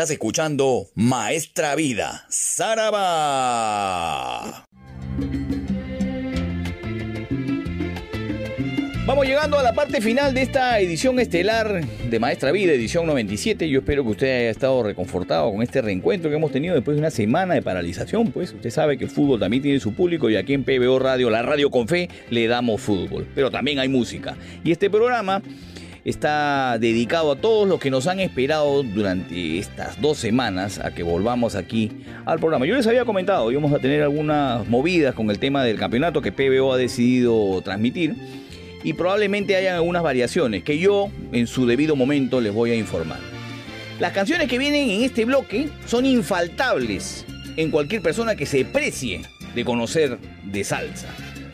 Estás escuchando Maestra Vida, Saraba. Vamos llegando a la parte final de esta edición estelar de Maestra Vida, edición 97. Yo espero que usted haya estado reconfortado con este reencuentro que hemos tenido después de una semana de paralización. Pues usted sabe que el fútbol también tiene su público y aquí en PBO Radio, la radio con fe, le damos fútbol. Pero también hay música. Y este programa está dedicado a todos los que nos han esperado durante estas dos semanas a que volvamos aquí al programa. Yo les había comentado, íbamos a tener algunas movidas con el tema del campeonato que PBO ha decidido transmitir y probablemente hayan algunas variaciones que yo en su debido momento les voy a informar. Las canciones que vienen en este bloque son infaltables en cualquier persona que se precie de conocer de salsa.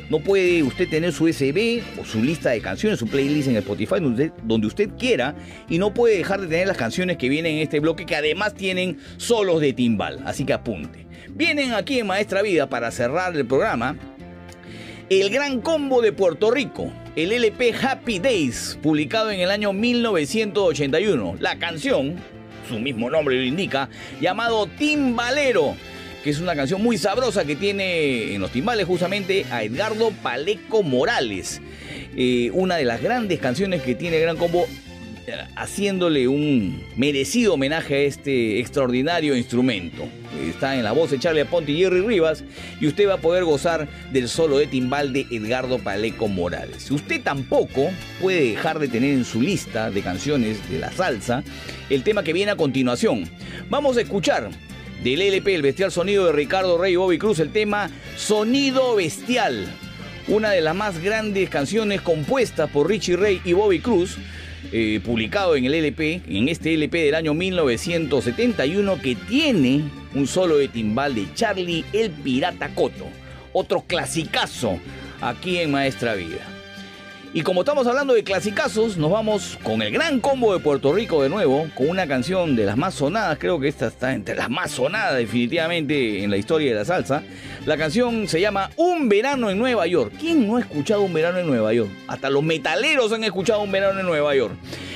No puede usted tener su SB o su lista de canciones, su playlist en Spotify, donde, donde usted quiera, y no puede dejar de tener las canciones que vienen en este bloque, que además tienen solos de timbal. Así que apunte. Vienen aquí en Maestra Vida para cerrar el programa el Gran Combo de Puerto Rico, el LP Happy Days, publicado en el año 1981. La canción, su mismo nombre lo indica, llamado Timbalero, que es una canción muy sabrosa que tiene en los timbales justamente a Edgardo Paleco Morales. Eh, una de las grandes canciones que tiene Gran Combo haciéndole un merecido homenaje a este extraordinario instrumento. Está en la voz de Charlie Aponte y Jerry Rivas y usted va a poder gozar del solo de timbal de Edgardo Paleco Morales. Usted tampoco puede dejar de tener en su lista de canciones de la salsa el tema que viene a continuación. Vamos a escuchar del LP El Bestial Sonido de Ricardo Rey y Bobby Cruz el tema Sonido Bestial. Una de las más grandes canciones compuestas por Richie Ray y Bobby Cruz eh, publicado en el LP, en este LP del año 1971, que tiene un solo de timbal de Charlie el Pirata Coto. Otro clasicazo aquí en Maestra Vida. Y como estamos hablando de clasicazos, nos vamos con el gran combo de Puerto Rico de nuevo, con una canción de las más sonadas, creo que esta está entre las más sonadas definitivamente en la historia de la salsa. La canción se llama Un verano en Nueva York. ¿Quién no ha escuchado Un verano en Nueva York? Hasta los metaleros han escuchado Un verano en Nueva York.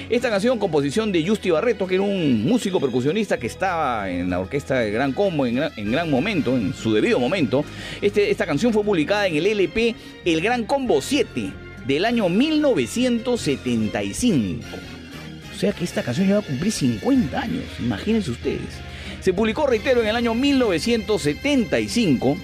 Esta canción, composición de Justy Barreto, que era un músico percusionista que estaba en la orquesta de Gran Combo en gran, en gran momento, en su debido momento. Este, esta canción fue publicada en el LP El Gran Combo 7 del año 1975. O sea que esta canción ya va a cumplir 50 años, imagínense ustedes. Se publicó, reitero, en el año 1975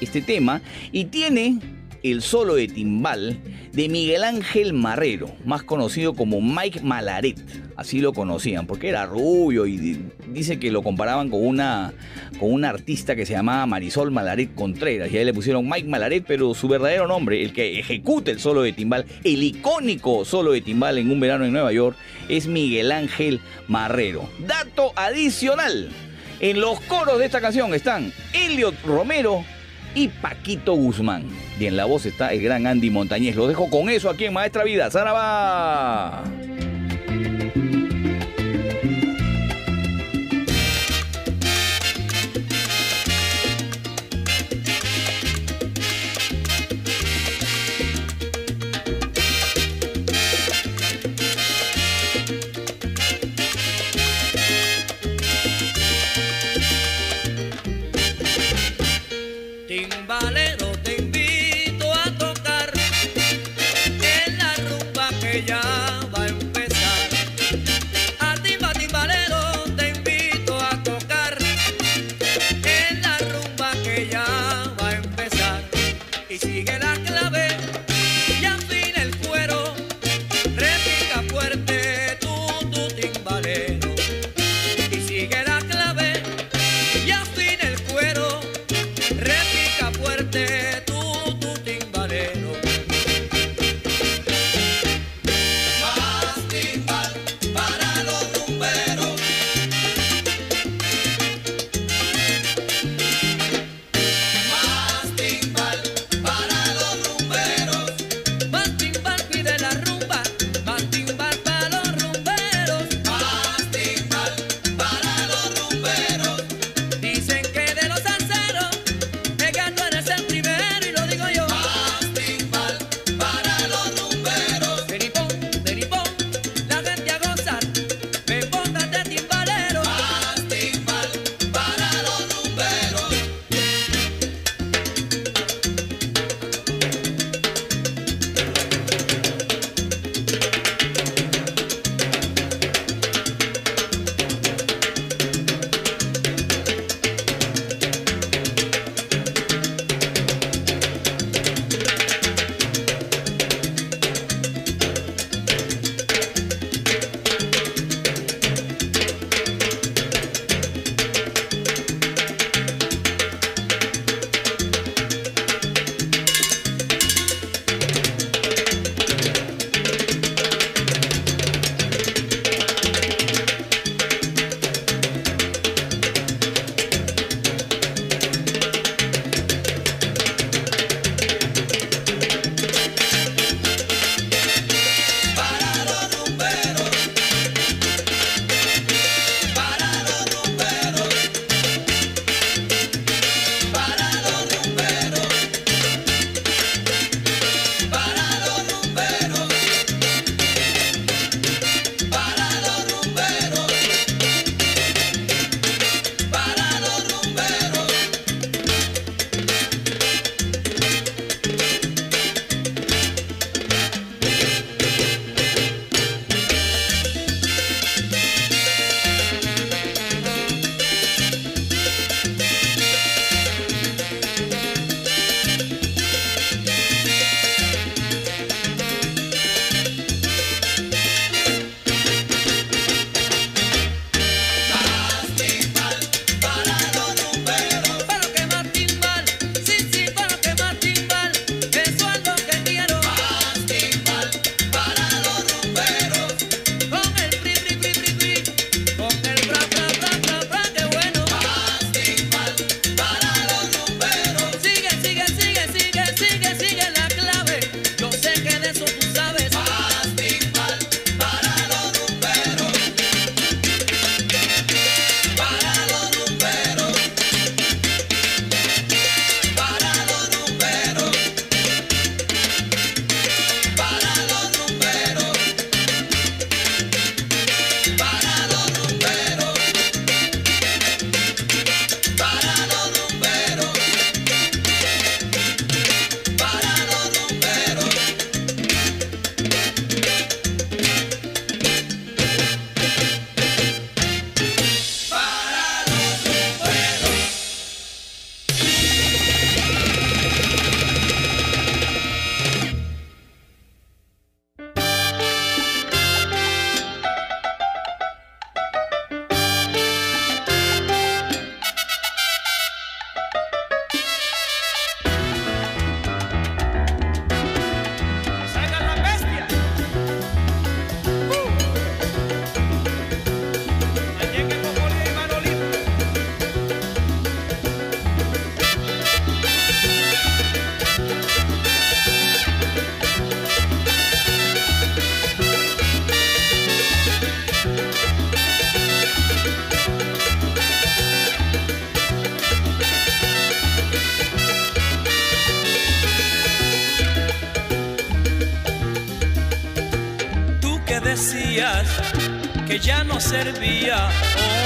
este tema y tiene el solo de timbal de Miguel Ángel Marrero, más conocido como Mike Malaret. Así lo conocían, porque era rubio y dice que lo comparaban con una, con una artista que se llamaba Marisol Malaret Contreras. Y ahí le pusieron Mike Malaret, pero su verdadero nombre, el que ejecuta el solo de timbal, el icónico solo de timbal en un verano en Nueva York, es Miguel Ángel Marrero. Dato adicional. En los coros de esta canción están Elliot Romero y Paquito Guzmán. Y en la voz está el gran Andy Montañez. Lo dejo con eso aquí en Maestra Vida. ¡Zaraba!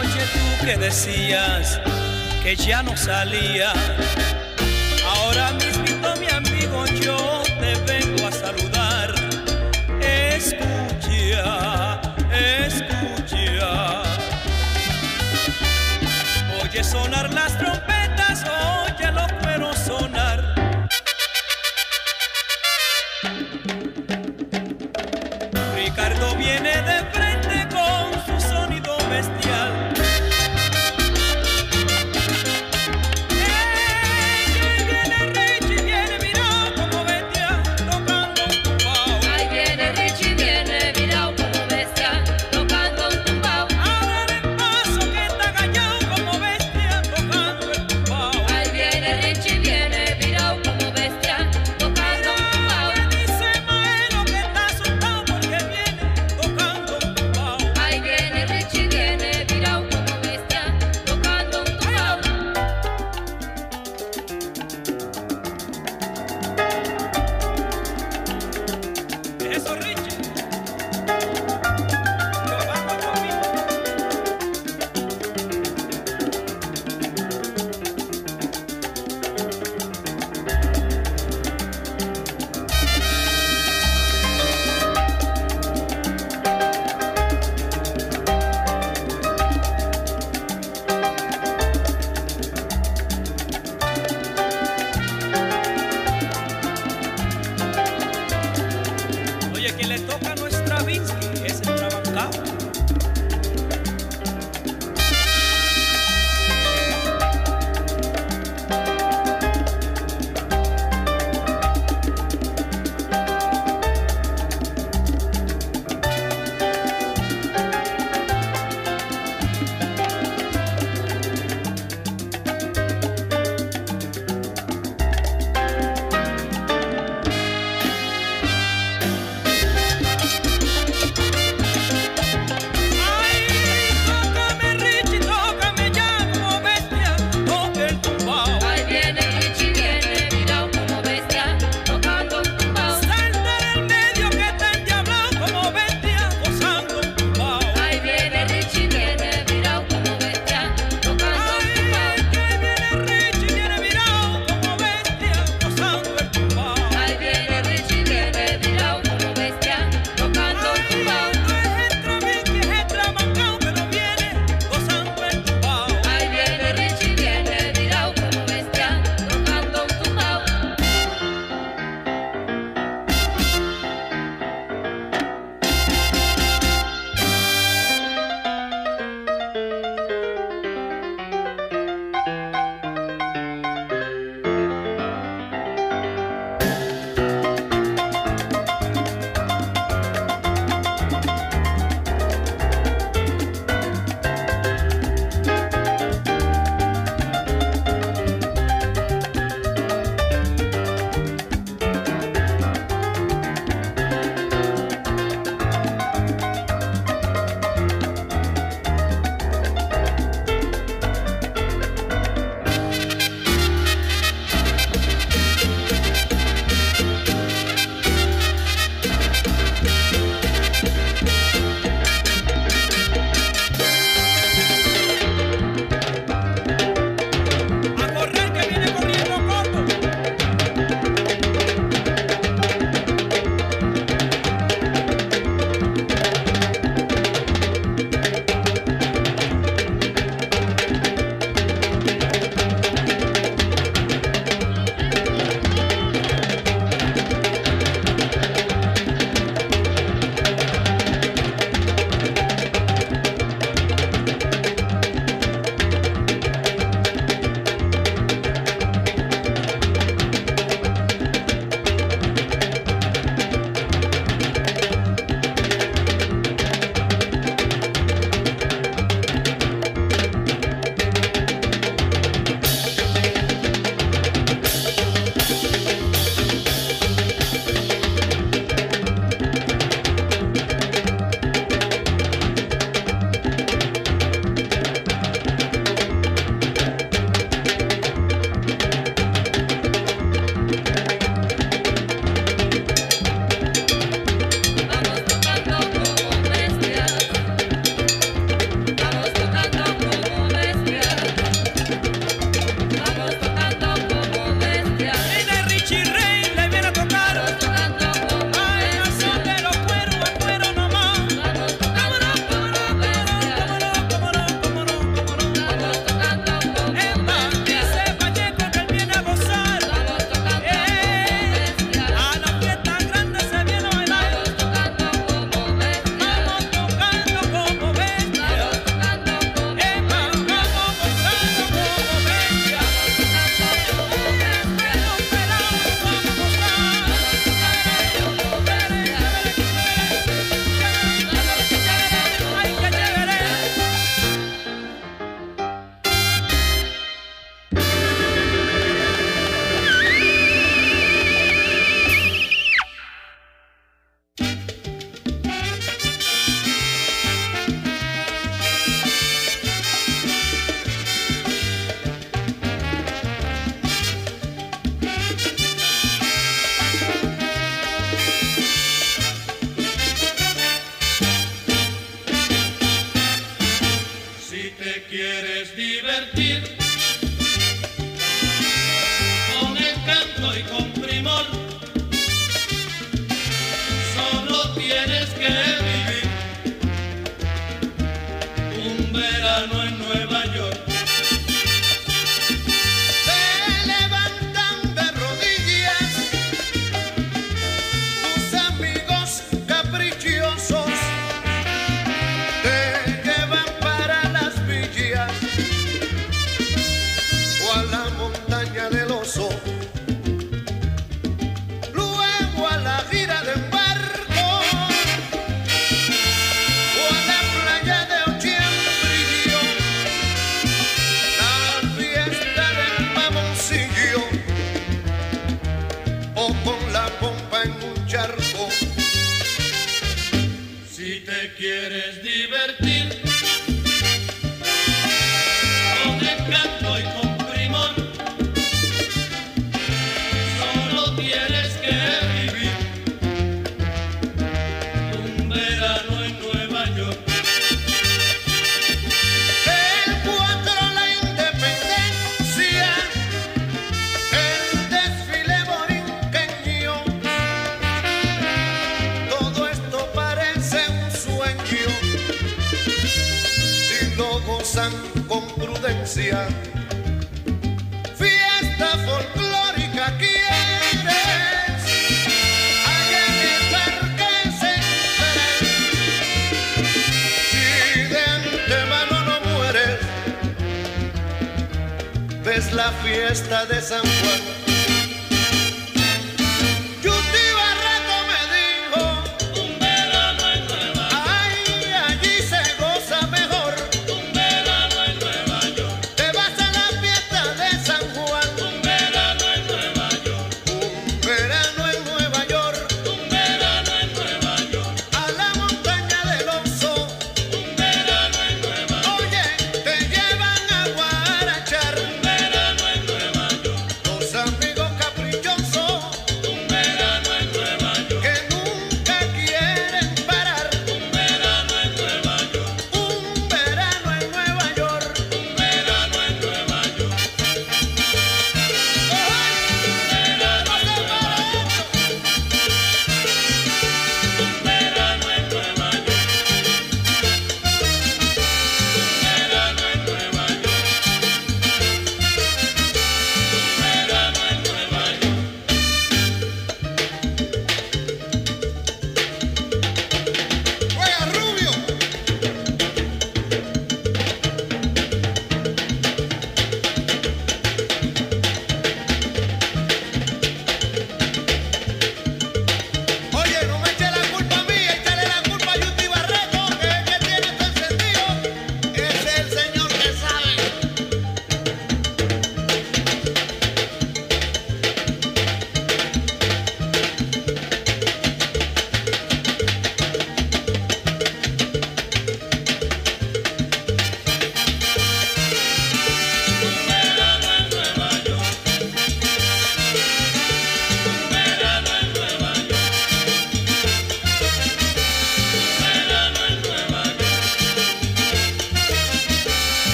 Oye tú que decías que ya no salía, ahora me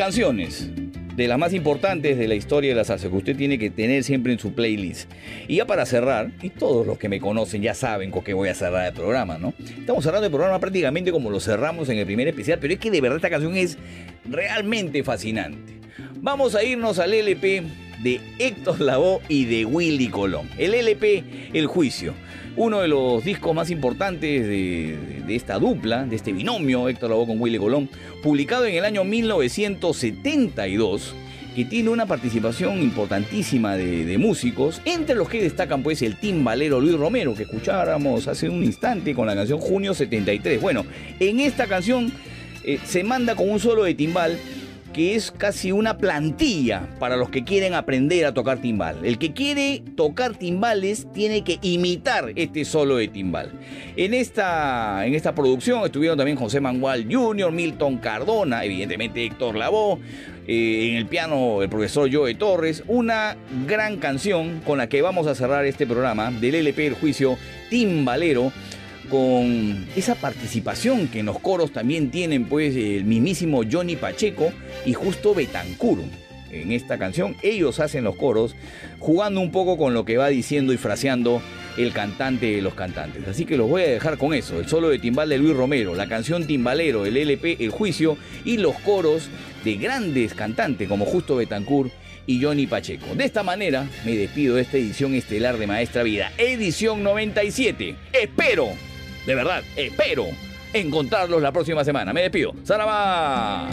canciones de las más importantes de la historia de la salsa que usted tiene que tener siempre en su playlist. Y ya para cerrar, y todos los que me conocen ya saben con qué voy a cerrar el programa, ¿no? Estamos cerrando el programa prácticamente como lo cerramos en el primer especial, pero es que de verdad esta canción es realmente fascinante. Vamos a irnos al LP de Héctor Lavoe y de Willy Colón. El LP El Juicio. Uno de los discos más importantes de, esta dupla, de este binomio Héctor Lavoe con Willy Colón, publicado en el año 1972, que tiene una participación importantísima de, músicos, entre los que destacan pues el timbalero Luis Romero, que escucháramos hace un instante con la canción Junio 73. Bueno, en esta canción eh, se manda con un solo de timbal que es casi una plantilla para los que quieren aprender a tocar timbal. El que quiere tocar timbales tiene que imitar este solo de timbal. En esta, en esta producción estuvieron también José Manuel Jr., Milton Cardona, evidentemente Héctor Lavoe, eh, en el piano el profesor Joe Torres, una gran canción con la que vamos a cerrar este programa del LP El Juicio Timbalero con esa participación que en los coros también tienen pues el mismísimo Johnny Pacheco y justo Betancur. En esta canción ellos hacen los coros jugando un poco con lo que va diciendo y fraseando el cantante de los cantantes. Así que los voy a dejar con eso, el solo de timbal de Luis Romero, la canción Timbalero, el LP El Juicio y los coros de grandes cantantes como Justo Betancourt y Johnny Pacheco. De esta manera me despido de esta edición estelar de Maestra Vida, edición 97. Espero, de verdad, espero encontrarlos la próxima semana. Me despido. ¡Sarabá!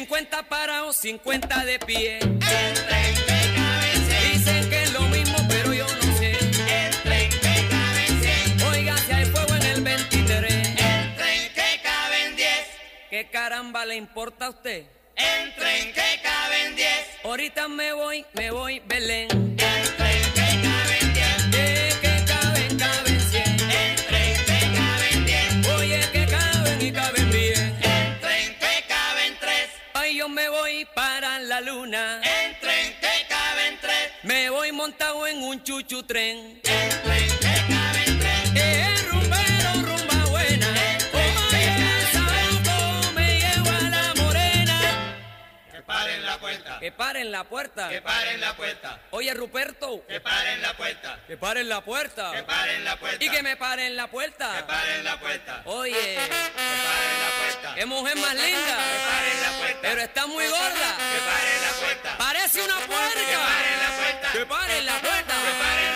50 parados, 50 de pie. el tren que caben cien, Dicen que es lo mismo, pero yo no sé. el tren que caben cien, Oiga, si hay fuego en el 23. el tren que caben diez, ¿Qué caramba le importa a usted? el tren que caben diez, Ahorita me voy, me voy, Belén. Me voy para la luna. el tren que caben tres, Me voy montado en un chuchu tren. el tren que caben Que paren la puerta. que paren la puerta, Oye, Ruperto. que paren la puerta, Que paren la puerta. que paren la puerta, Y que me paren la que puerta. paren la puerta, Oye, que paren la puerta, qué mujer más linda. paren la puerta. Pero está muy gorda. que paren la puerta, Parece una puerca. que paren la puerta, Que paren la puerta. que paren la puerta,